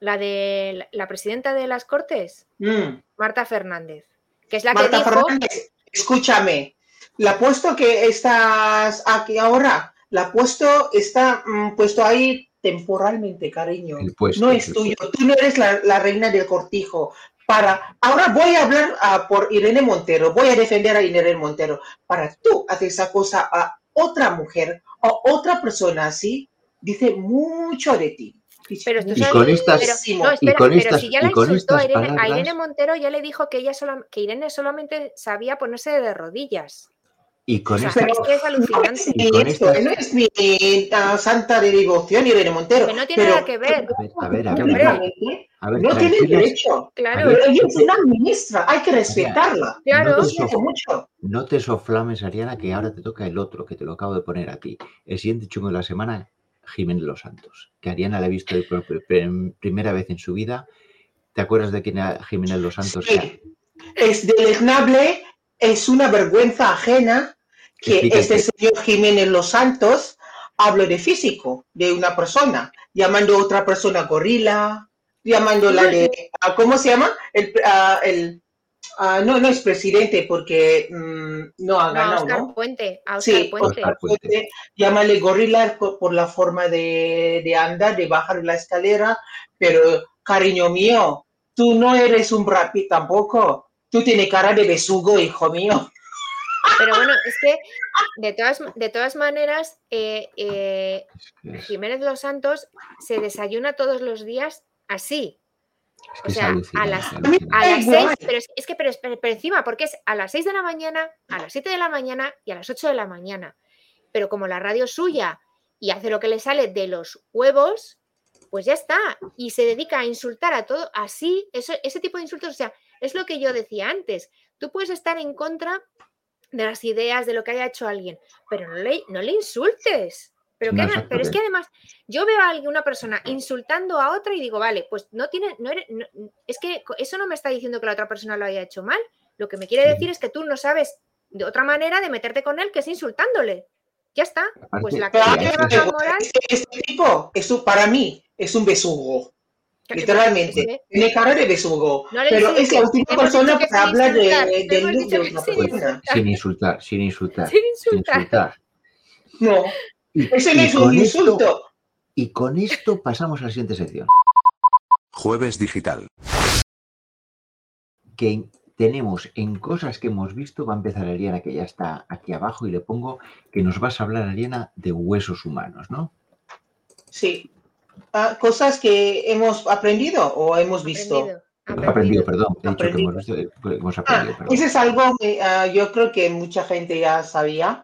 La de la, presidenta de las Cortes, Mm, Marta Fernández, que es la Marta que dijo, Fernández, escúchame. La puesto que estás aquí ahora, la puesto está mm, puesto ahí temporalmente, cariño. Puesto, no es tuyo. Tú no eres la, la reina del cortijo. Para, ahora voy a hablar ah, por Irene Montero, voy a defender a Irene Montero. Para tú hacer esa cosa a otra mujer o otra persona así, dice mucho de ti. Pero Y sabes- con estas- pero, no, y espera, con pero estas- si ya y la insultó a Irene, a Irene Montero, ya le dijo que ella sola- que Irene solamente sabía ponerse de rodillas. Y con O sea, esto, es que es No alucinante. es Y esto, estas- no es mi ah, santa de devoción, Irene Montero. Que no tiene pero- nada que ver. a ver, a ver, a ver, Hombre. Realmente, a ver, no tiene derecho. Claro, Pero ella es una ministra, hay que respetarla. claro. no te siento mucho. No te soflames, Ariana, que ahora te toca el otro, que te lo acabo de poner a ti. El siguiente chungo de la semana, Jiménez Los Santos, que Ariana la ha visto por pr- pr- primera vez en su vida. ¿Te acuerdas de quién era Jiménez Los Santos? Sí. Es deleznable, es una vergüenza ajena que Explícate. este señor Jiménez Los Santos hable de físico de una persona, llamando a otra persona gorila, llamándola de, ¿cómo se llama? El, ah, el- ah, no, no es presidente porque mm, no ha No, a ganado, Oscar ¿no? Puente, a Oscar Sí, Puente. Oscar Puente. Puente, llámale gorila por, por la forma de, de andar, de bajar la escalera, pero cariño mío, tú no eres un rapi tampoco. Tú tienes cara de besugo, hijo mío. Pero bueno, es que de todas, de todas maneras, eh, eh, Jiménez Los Santos se desayuna todos los días así. Es O que sea, a las-. A las igual. seis, pero es, es que pero- pero encima, porque es a las 6 de la mañana, a las 7 de la mañana y a las 8 de la mañana. Pero como la radio es suya y hace lo que le sale de los huevos, pues ya está. Y se dedica a insultar a todo así, eso, ese tipo de insultos. O sea, es lo que yo decía antes. Tú puedes estar en contra de las ideas, de lo que haya hecho alguien, pero no le, no le insultes. Pero, No, que, pero es que- además, yo veo a alguien, una persona insultando a otra y digo, vale, pues no tiene, no eres- no- es que eso no me está diciendo que la otra persona lo haya hecho mal. Lo que me quiere Sí. decir es que tú no sabes de otra manera de meterte con él que es insultándole. Ya está. Pues la que baja que- moral, Este, tipo, es un- para mí, es un besugo. Literalmente. Tiene cara de besugo. No pero es la última persona que hablar de, insultar. de, de una sin persona. sin insultar, sin insultar, Sin insultar. insultar. No, Y, eso no es un esto, insulto. y con esto pasamos a la siguiente sección. Jueves digital. que tenemos en cosas que hemos visto, va a empezar Ariana, que ya está aquí abajo, y le pongo que nos vas a hablar, Ariana, de huesos humanos, ¿no? Sí. Ah, cosas que hemos aprendido o hemos visto. Aprendido, Aprendido, aprendido. perdón, he dicho que hemos visto, que hemos Ah, perdón. eso es algo que ah, yo creo que mucha gente ya sabía.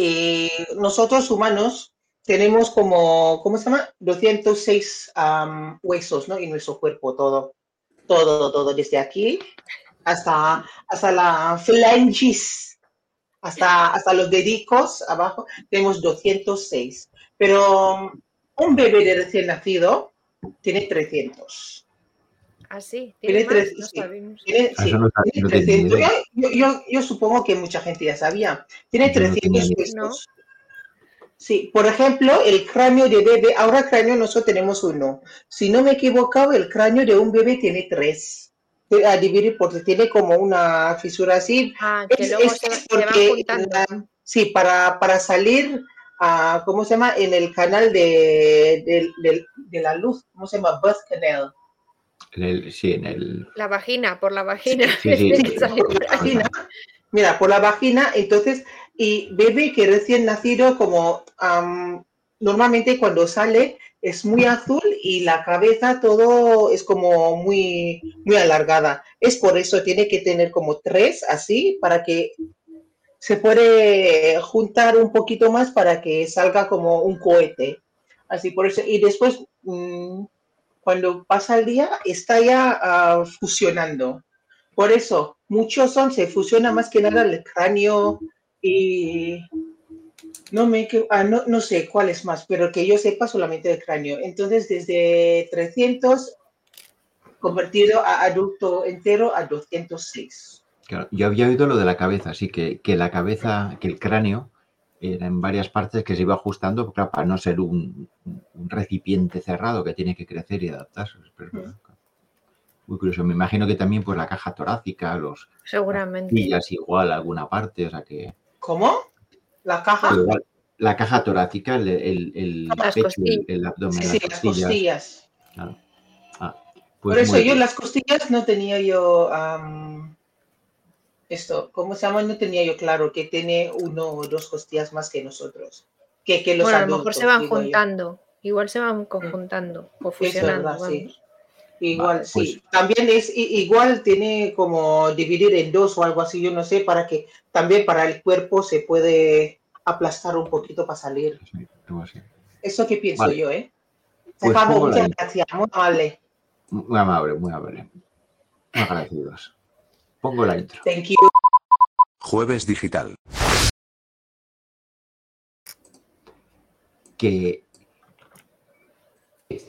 Eh, nosotros humanos tenemos como, ¿cómo se llama? 206 am, huesos, ¿no? En nuestro cuerpo, todo, todo, todo, desde aquí hasta, hasta la phalanges, hasta, hasta los dedicos abajo, tenemos 206. Pero un bebé de recién nacido tiene 300. Ah, sí, Tiene tres- no sí. Tiene, Ah, sí, no, sa- tiene no tenía ni 300. idea. Yo, yo- yo supongo que mucha gente ya sabía. Tiene Yo no 300 tenía ni huesos. Sí, por ejemplo, el cráneo de bebé, ahora cráneo nosotros tenemos uno. Si no me he equivocado, el cráneo de un bebé tiene tres. Eh, A dividir porque tiene como una fisura así. Ah, que Es- luego es se, se van porque, ah, sí, para, para salir, a, ¿cómo se llama? En el canal de, de, de- de la luz, ¿cómo se llama? Birth canal. En el- sí, en el... La vagina, por la vagina. Sí, sí, Tiene sí. que salir por ahí. vagina. Mira, por la vagina, entonces, y bebé que recién nacido, como normalmente cuando sale es muy azul y la cabeza todo es como muy, muy alargada. Es por eso tiene que tener como tres así para que se puede juntar un poquito más para que salga como un cohete. Así por eso. Y después, mm, cuando pasa el día, está ya ah, fusionando. Por eso, muchos son, se fusiona más que nada el cráneo y no me ah, no, no sé cuál es más, pero que yo sepa solamente el cráneo. Entonces, desde 300 convertido a adulto entero a 206. Claro, yo había oído lo de la cabeza, así que, que la cabeza, que el cráneo en varias partes que se iba ajustando claro, para no ser un, un recipiente cerrado que tiene que crecer y adaptarse. Pero, Ujú. Muy curioso. Me imagino que también pues la caja torácica, los Seguramente. igual alguna parte, o sea que ¿Cómo? La caja. pero igual, la caja torácica, el, el, el Las pecho, el, costillas. el abdomen, Sí, las las costillas. costillas. claro. Ah, Por pues eso yo bien. las costillas no tenía yo esto, ¿cómo se llama? No tenía yo claro que tiene uno o dos costillas más que nosotros. Que, que los Bueno, a lo mejor se van yo. juntando. Igual se van conjuntando o fusionando. verdad, sí. Igual, sí. Pues también es igual, tiene como dividir en dos o algo así, yo no sé, para que también para el cuerpo se puede aplastar un poquito para salir. Eso que pienso yo, ¿eh? Pues muchas gracias, muy amable. Muy amable, muy amable. Muy agradecidos. Pongo la intro. Thank you. Jueves digital. Que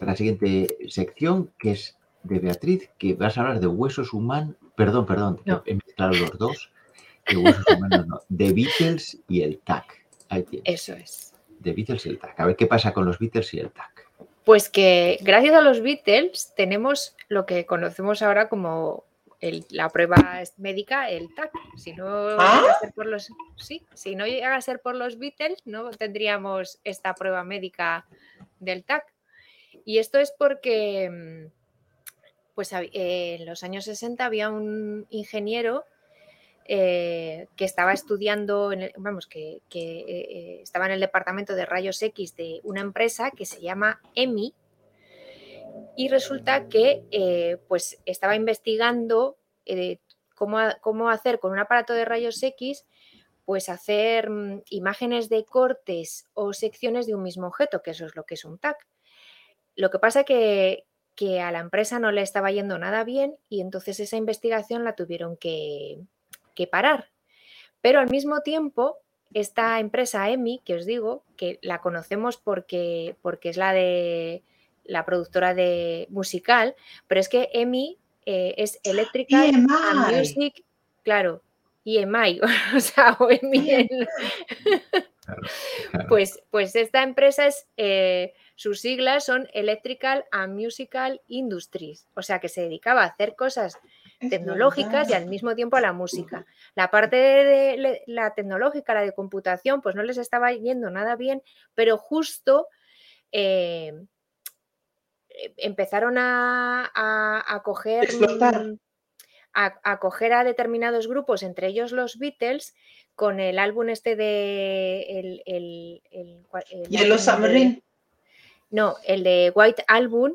la siguiente sección, que es de Beatriz, que vas a hablar de huesos humanos, perdón, perdón, he mezclado los dos, de huesos humanos, no, de Beatles y el TAC. Ahí tienes. Eso es. De Beatles y el TAC. A ver qué pasa con los Beatles y el TAC. Pues que gracias a los Beatles tenemos lo que conocemos ahora como la prueba médica, el TAC. Si no, ¿Ah? llega a ser por los, sí, si no llega a ser por los Beatles, no tendríamos esta prueba médica del TAC. Y esto es porque mm, pues en los años 60 había un ingeniero eh, que estaba estudiando, en vamos, que, eh, estaba en el departamento de rayos X de una empresa que se llama EMI y resulta que eh, pues estaba investigando cómo, cómo, hacer con un aparato de rayos X pues hacer mm, imágenes de cortes o secciones de un mismo objeto, que eso es lo que es un TAC. Lo que pasa que, que a la empresa no le estaba yendo nada bien y entonces esa investigación la tuvieron que, parar. Pero al mismo tiempo, esta empresa EMI, que os digo, que la conocemos porque, porque es la de la productora de musical, pero es que EMI eh, es Electrical Music, claro, EMI, o sea, o EMI. Pues, pues esta empresa es eh, sus siglas son Electrical and Musical Industries, o sea que se dedicaba a hacer cosas tecnológicas y al mismo tiempo a la música. La parte de la tecnológica, la de computación, pues no les estaba yendo nada bien, pero justo eh, empezaron a, a, coger a, coger a determinados grupos, entre ellos los Beatles, con el álbum este de el, el, el, no, el de White Album,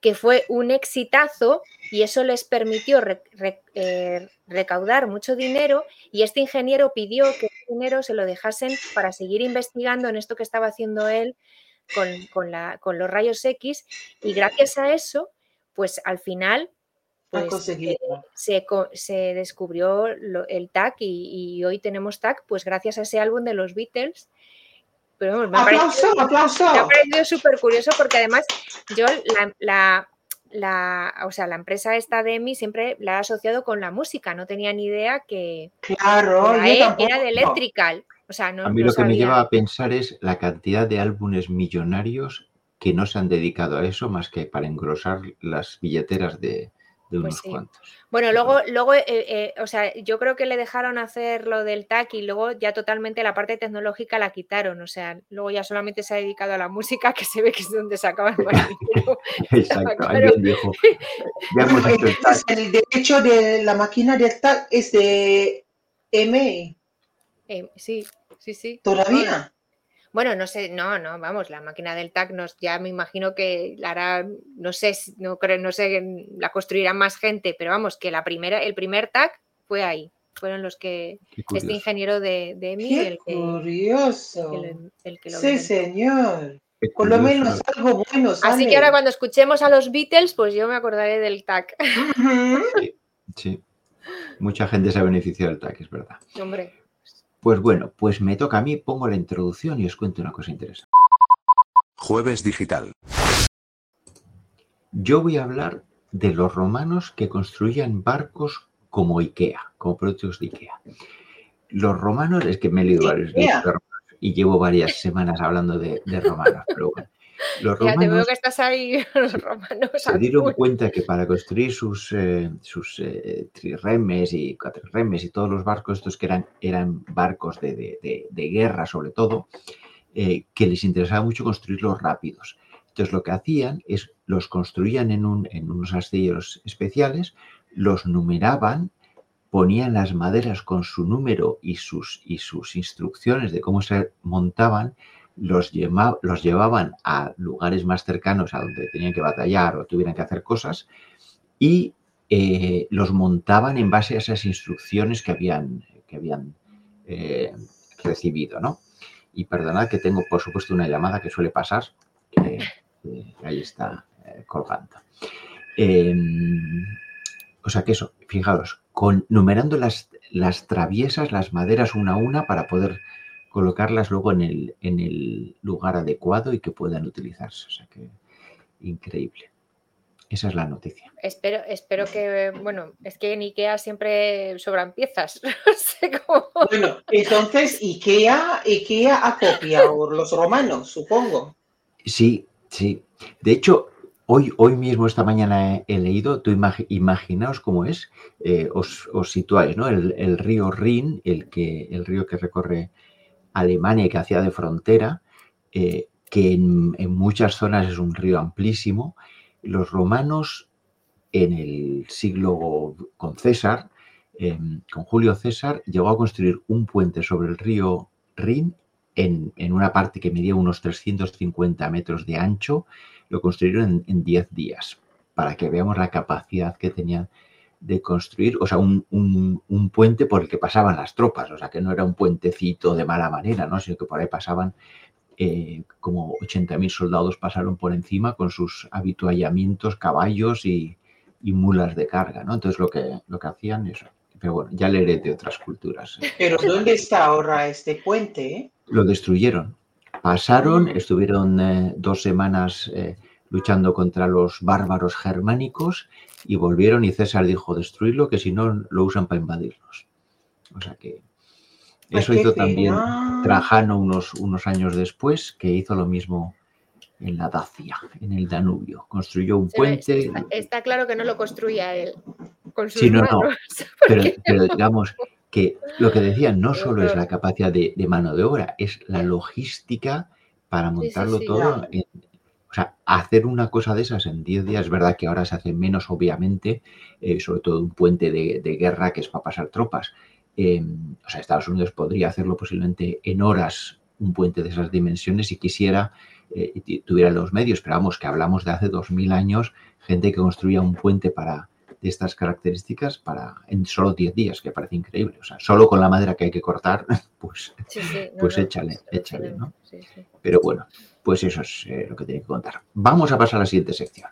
que fue un exitazo y eso les permitió eh, recaudar mucho dinero y este ingeniero pidió que ese dinero se lo dejasen para seguir investigando en esto que estaba haciendo él con, los rayos X y gracias a eso, pues al final pues, eh, se, descubrió el TAC y, y, hoy tenemos TAC pues gracias a ese álbum de los Beatles pero me aplauso, aplauso. Me ha parecido súper curioso porque además yo la, la, o sea, la empresa esta de mí siempre la he asociado con la música, no tenía ni idea que claro, era, de Electrical. O sea, no, a mí lo que me lleva a pensar es la cantidad de álbumes millonarios que no se han dedicado a eso más que para engrosar las billeteras de, pues bueno, luego, luego eh, eh, o sea, yo creo que le dejaron hacer lo del TAC y luego ya totalmente la parte tecnológica la quitaron. O sea, luego ya solamente se ha dedicado a la música, que se ve que es donde se acaba el Exacto, alguien dijo. Ya hemos hecho el, TAC. el derecho de la máquina del TAC es de M. Eh, sí, sí, sí. ¿Todavía? Bueno, no sé, no, no, vamos, la máquina del TAC nos, ya me imagino que la hará, no sé, no creo, no sé, la construirá más gente, pero vamos, que la primera, el primer TAC fue ahí. Fueron los que este ingeniero de, de EMI, el que, curioso. El, que lo sí, señor. Por lo menos algo bueno. Así que ahora cuando escuchemos a los Beatles, pues yo me acordaré del TAC. Sí, sí. Mucha gente se ha beneficiado del TAC, es verdad. Hombre. Pues bueno, pues me toca a mí, pongo la introducción y os cuento una cosa interesante. Jueves digital. Yo voy a hablar de los romanos que construían barcos como IKEA, como productos de IKEA. Los romanos, es que me he leído varios libros y llevo varias semanas hablando de, de romanos, pero bueno. Los romanos, que estás ahí, los romanos. Se dieron cuenta que para construir sus, eh, sus eh, trirremes y cuatrirremes y todos los barcos, estos que eran, eran barcos de, guerra sobre todo, eh, que les interesaba mucho construirlos rápidos. Entonces lo que hacían es los construían en, un, en unos astilleros especiales, los numeraban, ponían las maderas con su número y sus, y sus instrucciones de cómo se montaban los, los llevaban a lugares más cercanos a donde tenían que batallar o tuvieran que hacer cosas y eh, los montaban en base a esas instrucciones que habían, que habían eh, recibido, ¿no? Y perdonad que tengo, por supuesto, una llamada que suele pasar, que ahí está colgando. Em, o sea que eso, fijaros, con, numerando las, las traviesas, las maderas una a una para poder colocarlas luego en el, en el lugar adecuado y que puedan utilizarse. O sea que increíble. Esa es la noticia. Espero, espero que, bueno, es que en IKEA siempre sobran piezas. Bueno, entonces IKEA, IKEA ha copiado los romanos, supongo. Sí, sí. De hecho, hoy, hoy mismo, esta mañana he, leído, tú imaginaos cómo es, eh, os, situáis, ¿no? El, río Rin, el, que, el río que recorre Alemania que hacía de frontera, eh, que en, muchas zonas es un río amplísimo. Los romanos en el siglo con César, em, con Julio César, llegó a construir un puente sobre el río Rin en, una parte que medía unos 350 metros de ancho. Lo construyeron en 10 días, para que veamos la capacidad que tenían de construir, o sea, un, un, puente por el que pasaban las tropas, o sea, que no era un puentecito de mala manera, ¿no? sino que por ahí pasaban eh, como 80.000 soldados pasaron por encima con sus habituallamientos, caballos y, mulas de carga, ¿no? Entonces lo que, lo que hacían es, pero bueno, ya leeré de otras culturas. ¿eh? Pero ¿dónde está ahora este puente? Lo destruyeron. Pasaron, mm. estuvieron eh, dos semanas luchando contra los bárbaros germánicos y volvieron y César dijo destruirlo, que si no lo usan para invadirnos. O sea que eso hizo también Trajano unos, unos años después, que hizo lo mismo en la Dacia, en el Danubio. Construyó un puente. Está, claro que no lo construía él. Con sus sí, no, no. Pero, digamos que lo que decían no solo es la capacidad de, mano de obra, es la logística para montarlo todo. O sea, hacer una cosa de esas en 10 días, es verdad que ahora se hace menos, obviamente, eh, sobre todo un puente de, guerra que es para pasar tropas, Em, o sea, Estados Unidos podría hacerlo posiblemente en horas un puente de esas dimensiones si quisiera eh, y tuviera los medios, pero vamos, que hablamos de hace 2000 años, gente que construía un puente para de estas características para en solo 10 días, que parece increíble. O sea, solo con la madera que hay que cortar, pues, pues échale, échale, ¿no? Pero bueno, pues eso es eh, lo que tiene que contar. Vamos a pasar a la siguiente sección.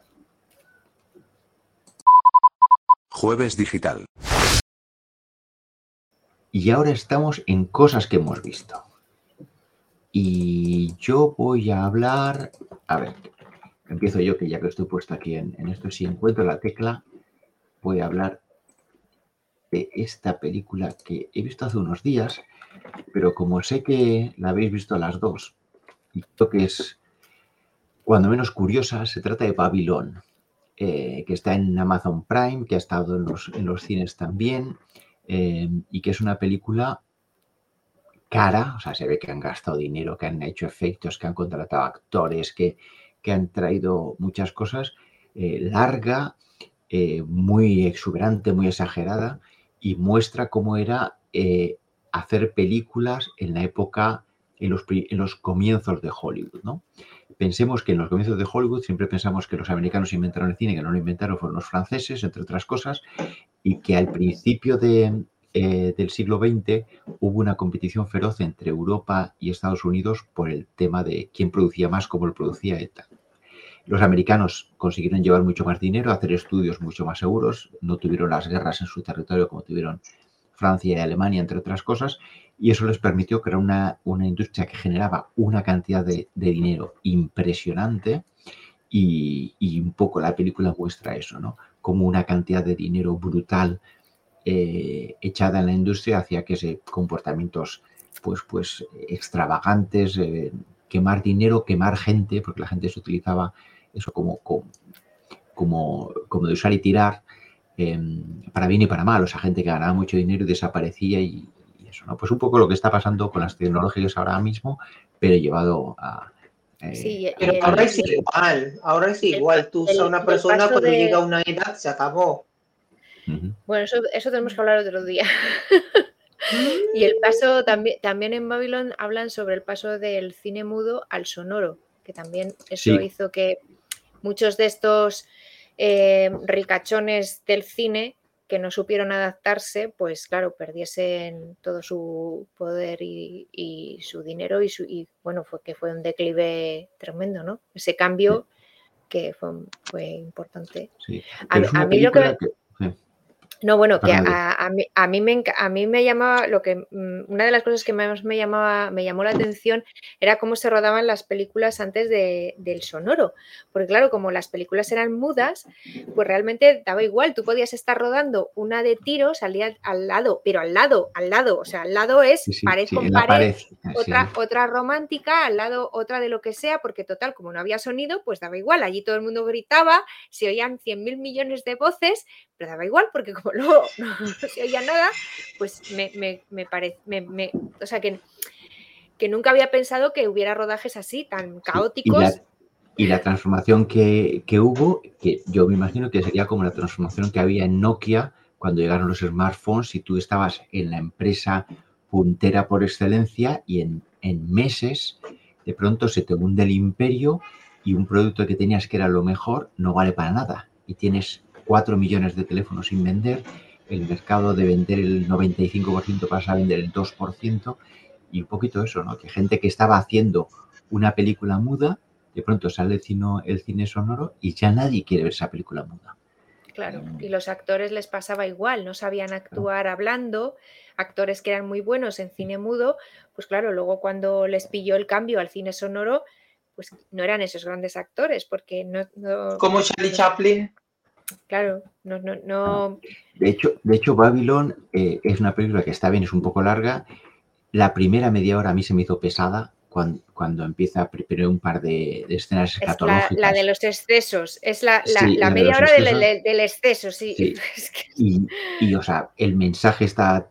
Jueves Digital. Y ahora estamos en cosas que hemos visto. Y yo voy a hablar, a ver, empiezo yo que ya que estoy puesto aquí en, esto, si encuentro la tecla, voy a hablar de esta película que he visto hace unos días, pero como sé que la habéis visto las dos, y que es cuando menos curiosa, se trata de Babylon, eh, que está en Amazon Prime, que ha estado en los, en los cines también. Em, y que es una película cara, o sea, se ve que han gastado dinero, que han hecho efectos, que han contratado actores, que, han traído muchas cosas, eh, larga, eh, muy exuberante, muy exagerada, y muestra cómo era eh, hacer películas en la época, en los, en los comienzos de Hollywood, ¿no? Pensemos que en los comienzos de Hollywood siempre pensamos que los americanos inventaron el cine, que no lo inventaron fueron los franceses, entre otras cosas, y que al principio eh, del siglo XX hubo una competición feroz entre Europa y Estados Unidos por el tema de quién producía más, cómo lo producía ETA. Los americanos consiguieron llevar mucho más dinero, hacer estudios mucho más seguros, no tuvieron las guerras en su territorio como tuvieron Francia y Alemania, entre otras cosas, y eso les permitió crear una, una industria que generaba una cantidad de, dinero impresionante y, y, un poco la película muestra eso, ¿no? Como una cantidad de dinero brutal eh, echada en la industria hacía que ese comportamientos pues, pues extravagantes, eh, quemar dinero, quemar gente, porque la gente se utilizaba eso como, como, como de usar y tirar, em, para bien y para mal, o sea, gente que ganaba mucho dinero y desaparecía y, eso, ¿no? Pues un poco lo que está pasando con las tecnologías ahora mismo, pero llevado a... Eh, sí, pero ahora es igual, ahora es igual, tú usas una persona cuando llega a una edad se acabó. Bueno, eso, eso, tenemos que hablar otro día. y el paso también, también en Babylon hablan sobre el paso del cine mudo al sonoro, que también eso hizo que muchos de estos eh, ricachones del cine que no supieron adaptarse, pues claro, perdiesen todo su poder y, su dinero y, su, y bueno, fue que fue un declive tremendo, ¿no? Ese cambio que fue, fue importante. A, mí lo que... No, bueno, que a, mí, a, mí me, a mí me llamaba, lo que, mm, una de las cosas que más me, llamaba, me llamó la atención era cómo se rodaban las películas antes de, del sonoro. Porque claro, como las películas eran mudas, pues realmente daba igual, tú podías estar rodando una de tiros salía al lado, pero al lado, al lado, o sea, al lado es pared con pared, otra, otra romántica, al lado otra de lo que sea, porque total, como no había sonido, pues daba igual, allí todo el mundo gritaba, se oían 100 mil millones de voces, pero daba igual porque como luego no, se oía nada, pues me, parece, o sea que, que, nunca había pensado que hubiera rodajes así, tan caóticos. Y la, transformación que, hubo, que yo me imagino que sería como la transformación que había en Nokia cuando llegaron los smartphones y tú estabas en la empresa puntera por excelencia y en, en meses de pronto se te hunde el imperio y un producto que tenías que era lo mejor no vale para nada y tienes 4 millones de teléfonos sin vender, el mercado de vender el 95% pasa a vender el 2%, y un poquito eso, ¿no? Que gente que estaba haciendo una película muda, de pronto sale el cine, el cine sonoro y ya nadie quiere ver esa película muda. Claro, y los actores les pasaba igual, no sabían actuar hablando, actores que eran muy buenos en cine mudo, pues claro, luego cuando les pilló el cambio al cine sonoro, pues no eran esos grandes actores, porque no... Como Charlie Chaplin. Claro, no, no, no. De hecho, de hecho Babylon eh, es una película que está bien, es un poco larga. La primera media hora a mí se me hizo pesada cuando, cuando empieza primero un par de, escenas escatológicas. La, de los excesos, es la, media hora del, exceso, sí. Y, o sea, el mensaje está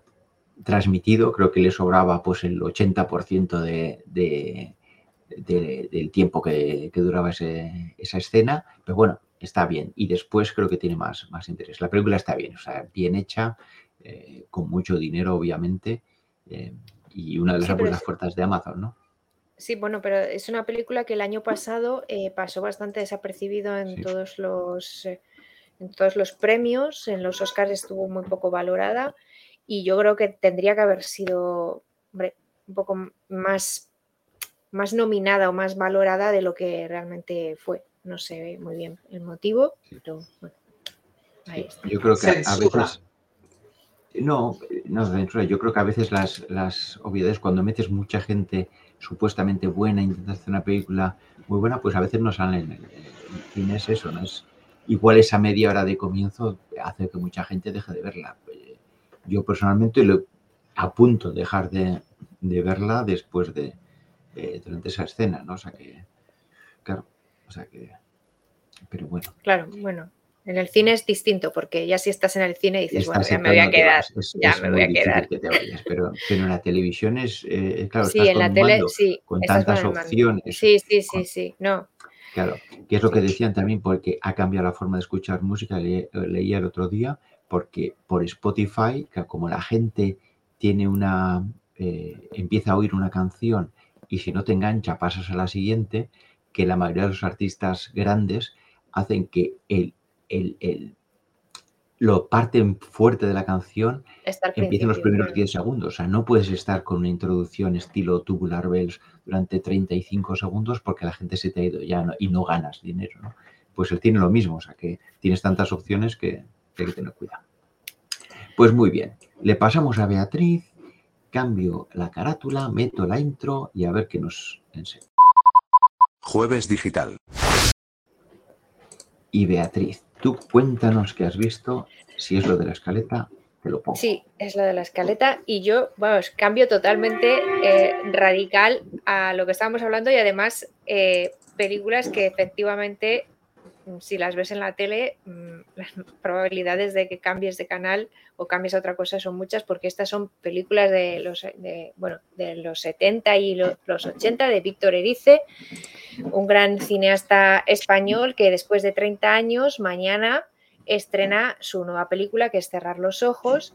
transmitido, creo que le sobraba pues el 80% de, de, del tiempo que, que duraba ese, esa escena, pero bueno, está bien. Y después creo que tiene más, más interés. La película está bien, o sea, bien hecha, eh, con mucho dinero, obviamente, eh, y una de las sí, fuertes de Amazon, ¿no? Sí, bueno, pero es una película que el año pasado eh, pasó bastante desapercibido en todos los en todos los premios, en los Oscars estuvo muy poco valorada y yo creo que tendría que haber sido hombre, un poco más, más nominada o más valorada de lo que realmente fue no se ve muy bien el motivo, pero bueno, ahí está. Yo creo que a veces... No, no censura. Yo creo que a veces las, las obviedades, cuando metes mucha gente supuestamente buena, intentas hacer una película muy buena, pues a veces no salen. fin es eso, ¿no? Es, igual esa media hora de comienzo hace que mucha gente deje de verla. Yo personalmente lo apunto dejar de, de verla después de, durante esa escena, ¿no? O sea que, claro, o sea que, pero bueno. Claro, bueno. En el cine es distinto porque ya si estás en el cine dices, bueno, ya me voy a quedar, ya me voy a quedar. pero, pero, en la televisión es, eh, claro, sí, en la tele, sí, con tantas opciones. Sí, sí, sí, sí, no. Claro, que es lo que decían también porque ha cambiado la forma de escuchar música, leía el otro día, porque por Spotify, como la gente tiene una, eh, empieza a oír una canción y si no te engancha pasas a la siguiente, que la mayoría de los artistas grandes hacen que el, el, lo parte fuerte de la canción empiece en los primeros 10 segundos. O sea, no puedes estar con una introducción estilo Tubular Bells durante 35 segundos porque la gente se te ha ido ya y no ganas dinero. ¿no? Pues él tiene lo mismo, o sea que tienes tantas opciones que, hay que tener cuidado. Pues muy bien, le pasamos a Beatriz, cambio la carátula, meto la intro y a ver qué nos enseña. Jueves Digital. Y Beatriz, tú cuéntanos qué has visto, si es lo de la escaleta, te lo pongo. Sí, es lo de la escaleta y yo, vamos, cambio totalmente eh, radical a lo que estábamos hablando y además eh, películas que efectivamente, si las ves en la tele, mm, las probabilidades de que cambies de canal o cambies a otra cosa son muchas porque estas son películas de los, bueno, de los 70 y los, 80 de Víctor Erice, un gran cineasta español que después de 30 años mañana estrena su nueva película que es Cerrar los Ojos.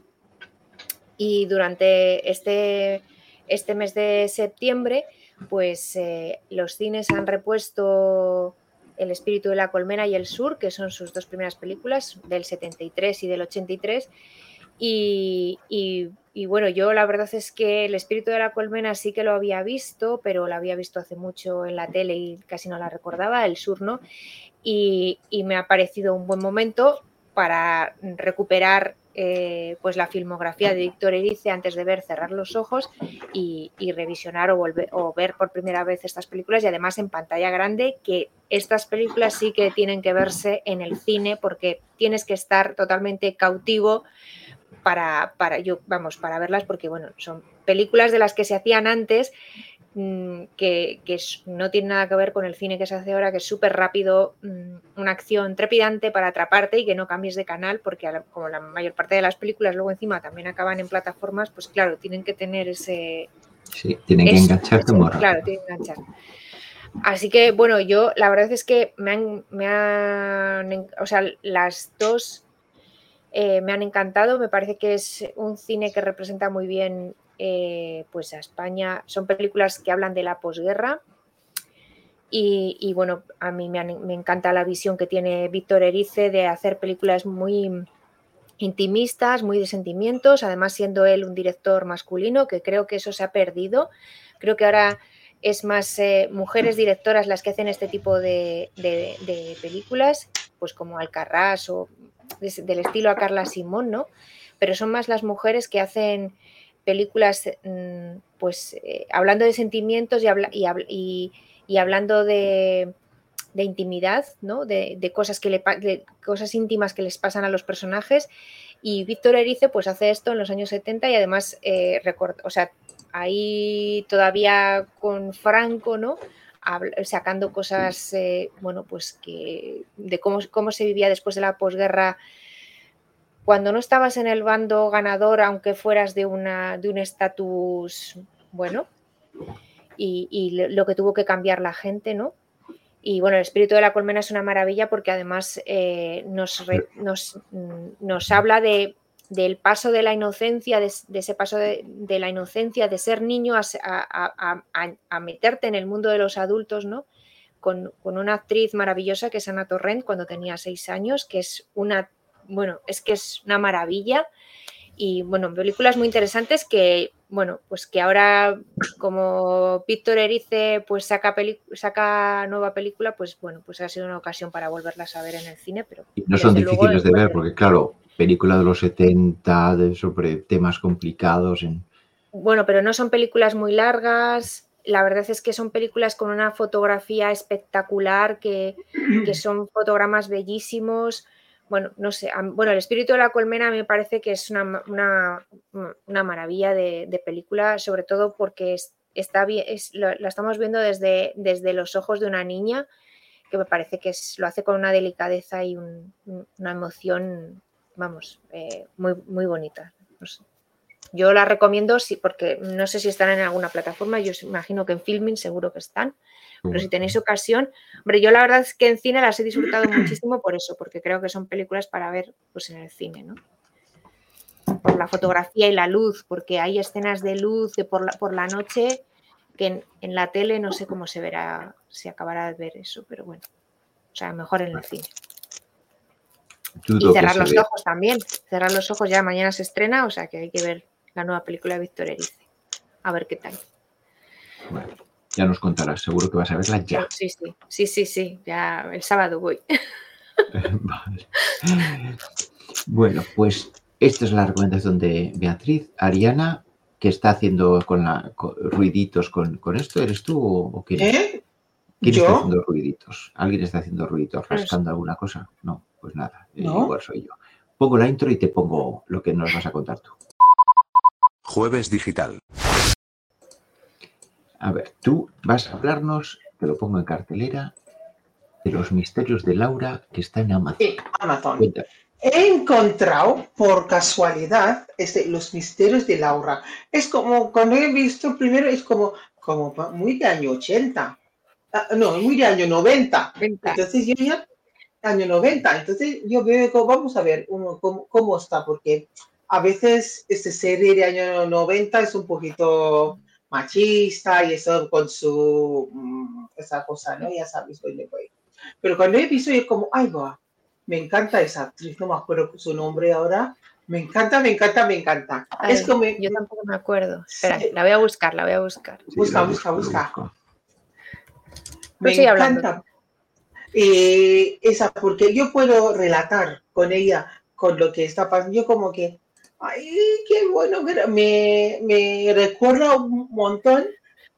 Y durante este, este mes de septiembre pues eh, los cines han repuesto El espíritu de la colmena y El sur, que son sus dos primeras películas, del 73 y del 83. Y, y, bueno, yo la verdad es que El espíritu de la colmena sí que lo había visto, pero la había visto hace mucho en la tele y casi no la recordaba, El sur no. Y, y me ha parecido un buen momento para recuperar eh, pues la filmografía de Víctor Erice antes de ver Cerrar los ojos y, revisionar o, volver, o ver por primera vez estas películas y además en pantalla grande que estas películas sí que tienen que verse en el cine porque tienes que estar totalmente cautivo para, para yo, vamos, para verlas porque bueno, son películas de las que se hacían antes Mm, que, no tiene nada que ver con el cine que se hace ahora, que es súper rápido, mm, una acción trepidante para atraparte y que no cambies de canal, porque como la mayor parte de las películas luego encima también acaban en plataformas, pues claro, tienen que tener ese... Sí, tienen que muy Claro, tienen que enganchar. Así que, bueno, yo la verdad es que me han, me han o sea, las dos eh, me han encantado, me parece que es un cine que representa muy bien eh, pues a España. Son películas que hablan de la posguerra. Y, bueno, a mí me, encanta la visión que tiene Víctor Erice de hacer películas muy intimistas, muy de sentimientos, además siendo él un director masculino, que creo que eso se ha perdido. Creo que ahora es más eh, mujeres directoras las que hacen este tipo de, películas, pues como Alcarrás o del estilo a Carla Simón, ¿no? Pero son más las mujeres que hacen películas, mm, pues eh, hablando de sentimientos y, y, hablando de, intimidad, ¿no? de, cosas que le, cosas íntimas que les pasan a los personajes. Y Víctor Erice pues hace esto en los años 70 y además, eh, o sea, ahí todavía con Franco, ¿no? sacando cosas, eh, bueno, pues que de cómo, cómo se vivía después de la posguerra cuando no estabas en el bando ganador, aunque fueras de, una, de un estatus bueno, y, lo que tuvo que cambiar la gente, ¿no? Y bueno, el espíritu de la colmena es una maravilla porque además eh, nos, nos, habla de, del paso de la inocencia, de, ese paso de, la inocencia, de ser niño a, meterte en el mundo de los adultos, ¿no? Con, con, una actriz maravillosa que es Ana Torrent cuando tenía seis años, que es una bueno, es que es una maravilla. Y bueno, películas muy interesantes que, bueno, pues que ahora como Víctor Erice pues saca, saca nueva película, pues bueno, pues ha sido una ocasión para volverlas a ver en el cine. Pero no son difíciles de ver porque claro, película de los 70 de, sobre temas complicados. En... Bueno, pero no son películas muy largas. La verdad es que son películas con una fotografía espectacular, que, que son fotogramas bellísimos bueno, no sé, bueno, el espíritu de la colmena me parece que es una, maravilla de, película, sobre todo porque está bien, la estamos viendo desde, desde los ojos de una niña, que me parece que lo hace con una delicadeza y una emoción, vamos, eh, muy, muy bonita. Yo la recomiendo, sí, porque no sé si están en alguna plataforma, yo imagino que en Filming seguro que están, pero si tenéis ocasión, hombre, yo la verdad es que en cine las he disfrutado muchísimo por eso, porque creo que son películas para ver pues en el cine, ¿no? Por la fotografía y la luz, porque hay escenas de luz de por, la, por la noche que en, la tele no sé cómo se verá, se acabará de ver eso, pero bueno, o sea, mejor en el cine. y cerrar los ojos también, cerrar los ojos ya mañana se estrena, o sea que hay que ver la nueva película de Víctor Erice. A ver qué tal. Bueno. Ya nos contarás, seguro que vas a verla ya. Sí, sí, sí, sí, sí, ya el sábado voy. vale. Bueno, pues esta es la recomendación de Beatriz. Ariana, ¿qué está haciendo con, la, ruiditos con, esto? ¿Eres tú o, quién? ¿Eh? ¿Quién está haciendo ruiditos? ¿Alguien está haciendo ruiditos, pues rascando alguna cosa? No, pues nada, eh, igual soy yo. Pongo la intro y te pongo lo que nos vas a contar tú. Jueves Digital. A ver, tú vas a hablarnos, te lo pongo en cartelera, de los misterios de Laura que está en Amazon. Sí, Amazon. He encontrado por casualidad este, los misterios de Laura. Es como, cuando he visto primero, es como, como muy de año 80. Ah, no, muy de año 90. Entonces yo ya, año 90. Entonces yo veo, vamos a ver uno, cómo, cómo está, porque a veces esta serie de año 90 es un poquito machista y eso con su, mm, esa cosa, ¿no? Ya sabes dónde voy. Pero cuando he visto, yo como, ay, va, me encanta esa actriz, no me acuerdo su nombre ahora. Me encanta, me encanta, me encanta. Ay, es como, Yo tampoco me acuerdo. Espera, Sí. la voy a buscar, la voy a buscar. Sí, Busca, busca, busca. Me hablando. encanta. Eh, esa, porque yo puedo relatar con ella, con lo que está pasando. Yo como que, ay, qué bueno, me, me recuerda un montón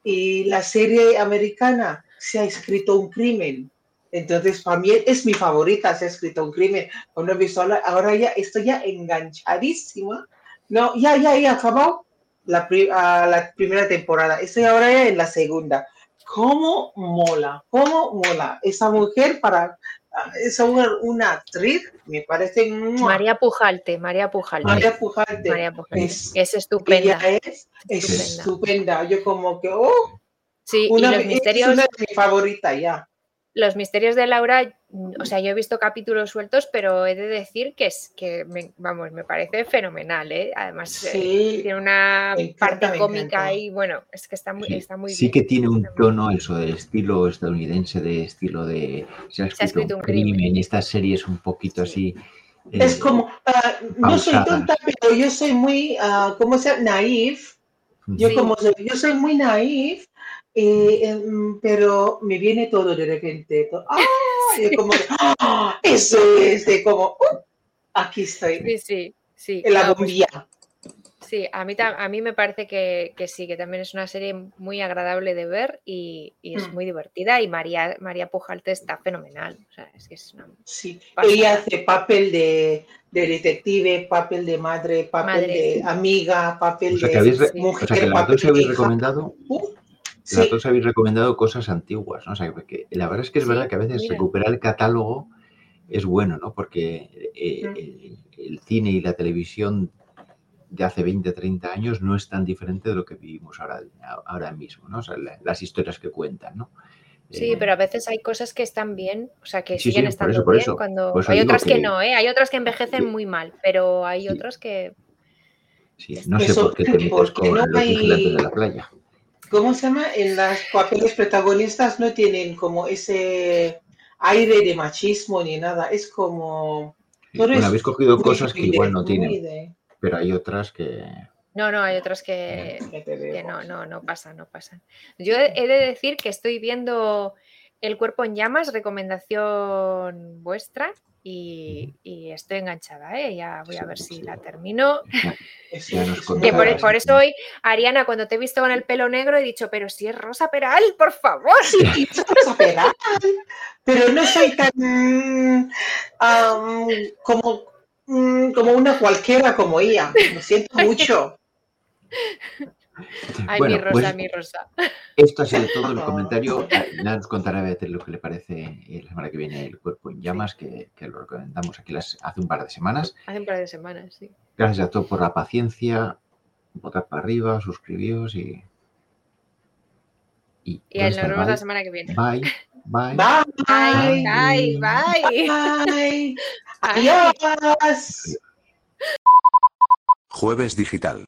y la serie americana se ha escrito un crimen. Entonces, para mí es mi favorita, se ha escrito un crimen. Cuando he visto, ahora, ya estoy ya enganchadísima. No, ya, ya, ya acabó la, ah, la primera temporada. Estoy ahora ya en la segunda. ¿Cómo mola? ¿Cómo mola? Esa mujer para... Es una, una actriz, me parece... María Pujalte, María Pujalte. María Pujante. María Pujalte. Es- Es estupenda. Ella es Estupenda. estupenda. Yo como que, oh, Sí, una, y los es misterios, una de mis favoritas ya. Los misterios de Laura, o sea, yo he visto capítulos sueltos, pero he de decir que es que, me- vamos, me parece fenomenal, ¿eh? Además, eh, Sí, tiene una encanta, parte cómica y bueno, es que está muy, Sí, está muy sí bien. que tiene un tono eso de estilo estadounidense, de estilo de se ha escrito, escrito un un crimen. crimen y estas series un poquito así. eh, Es como, ah, no soy pausadas. tonta, pero yo soy muy, ah, ¿cómo se llama? Naif. Yo Sí. como soy, yo soy muy naif, eh, em, pero me viene todo de repente. ¡Ah! Como, ¡ah! Eso es de como, ¡uh! aquí estoy, Sí, sí, sí. en la bombilla. sí, a mí, a mí me parece que, que sí, que también es una serie muy agradable de ver y, y es Mm. muy divertida y María, María Pujalte está fenomenal. O sea, es que es una... Sí, ella hace papel de, de detective, papel de madre, papel Madre. de amiga, papel O sea, de habéis, mujer, o sea, que las dos habéis recomendado, Uh, sí, dos habéis recomendado cosas antiguas, ¿no? O sea, que la verdad es que es Sí, verdad que a veces mira. recuperar el catálogo es bueno, ¿no? Porque eh, Mm. el, el cine y la televisión de hace 20, 30 años no es tan diferente de lo que vivimos ahora, ahora mismo, ¿no? O sea, la- las historias que cuentan, ¿no? Sí, Eh, pero a veces hay cosas que están bien, o sea, que Sí, siguen sí, estando eso, bien eso. cuando hay otras que, que- no, ¿eh? Hay otras que envejecen muy mal, pero hay otras que sí, no sé Eso, por qué te metes porque con no los hay- vigilantes de la playa. ¿Cómo se llama? En los papeles protagonistas no tienen como ese aire de machismo ni nada. Es como. Sí, Bueno, habéis cogido muy cosas que igual no tienen, de- pero hay otras que... no, no, hay otras que, que no, no, no pasan, no pasan. Yo he de decir que estoy viendo El cuerpo en llamas, recomendación vuestra, y, y estoy enganchada, ¿eh? Ya voy a ver si la termino. Que por, eso hoy, Ariana, cuando te he visto con el pelo negro, he dicho, pero si es Rosa Peral, por favor. Sí, vamos a pegar, pero no soy tan como, mm, como una cualquiera como ella. Lo siento mucho. Ay, Bueno, mi Rosa, pues- mi Rosa. Esto ha sido todo el comentario. Ya nos contará Beatriz lo que le parece eh, la semana que viene el cuerpo en llamas, que, que lo recomendamos aquí las, hace un par de semanas. Hace un par de semanas, sí. Gracias a todos por la paciencia. Votad para arriba, suscribíos y. Y, Y ¿dónde nos vemos la semana que viene. Bye, bye. Bye. Bye, bye, bye. Bye. Adiós. Jueves Digital.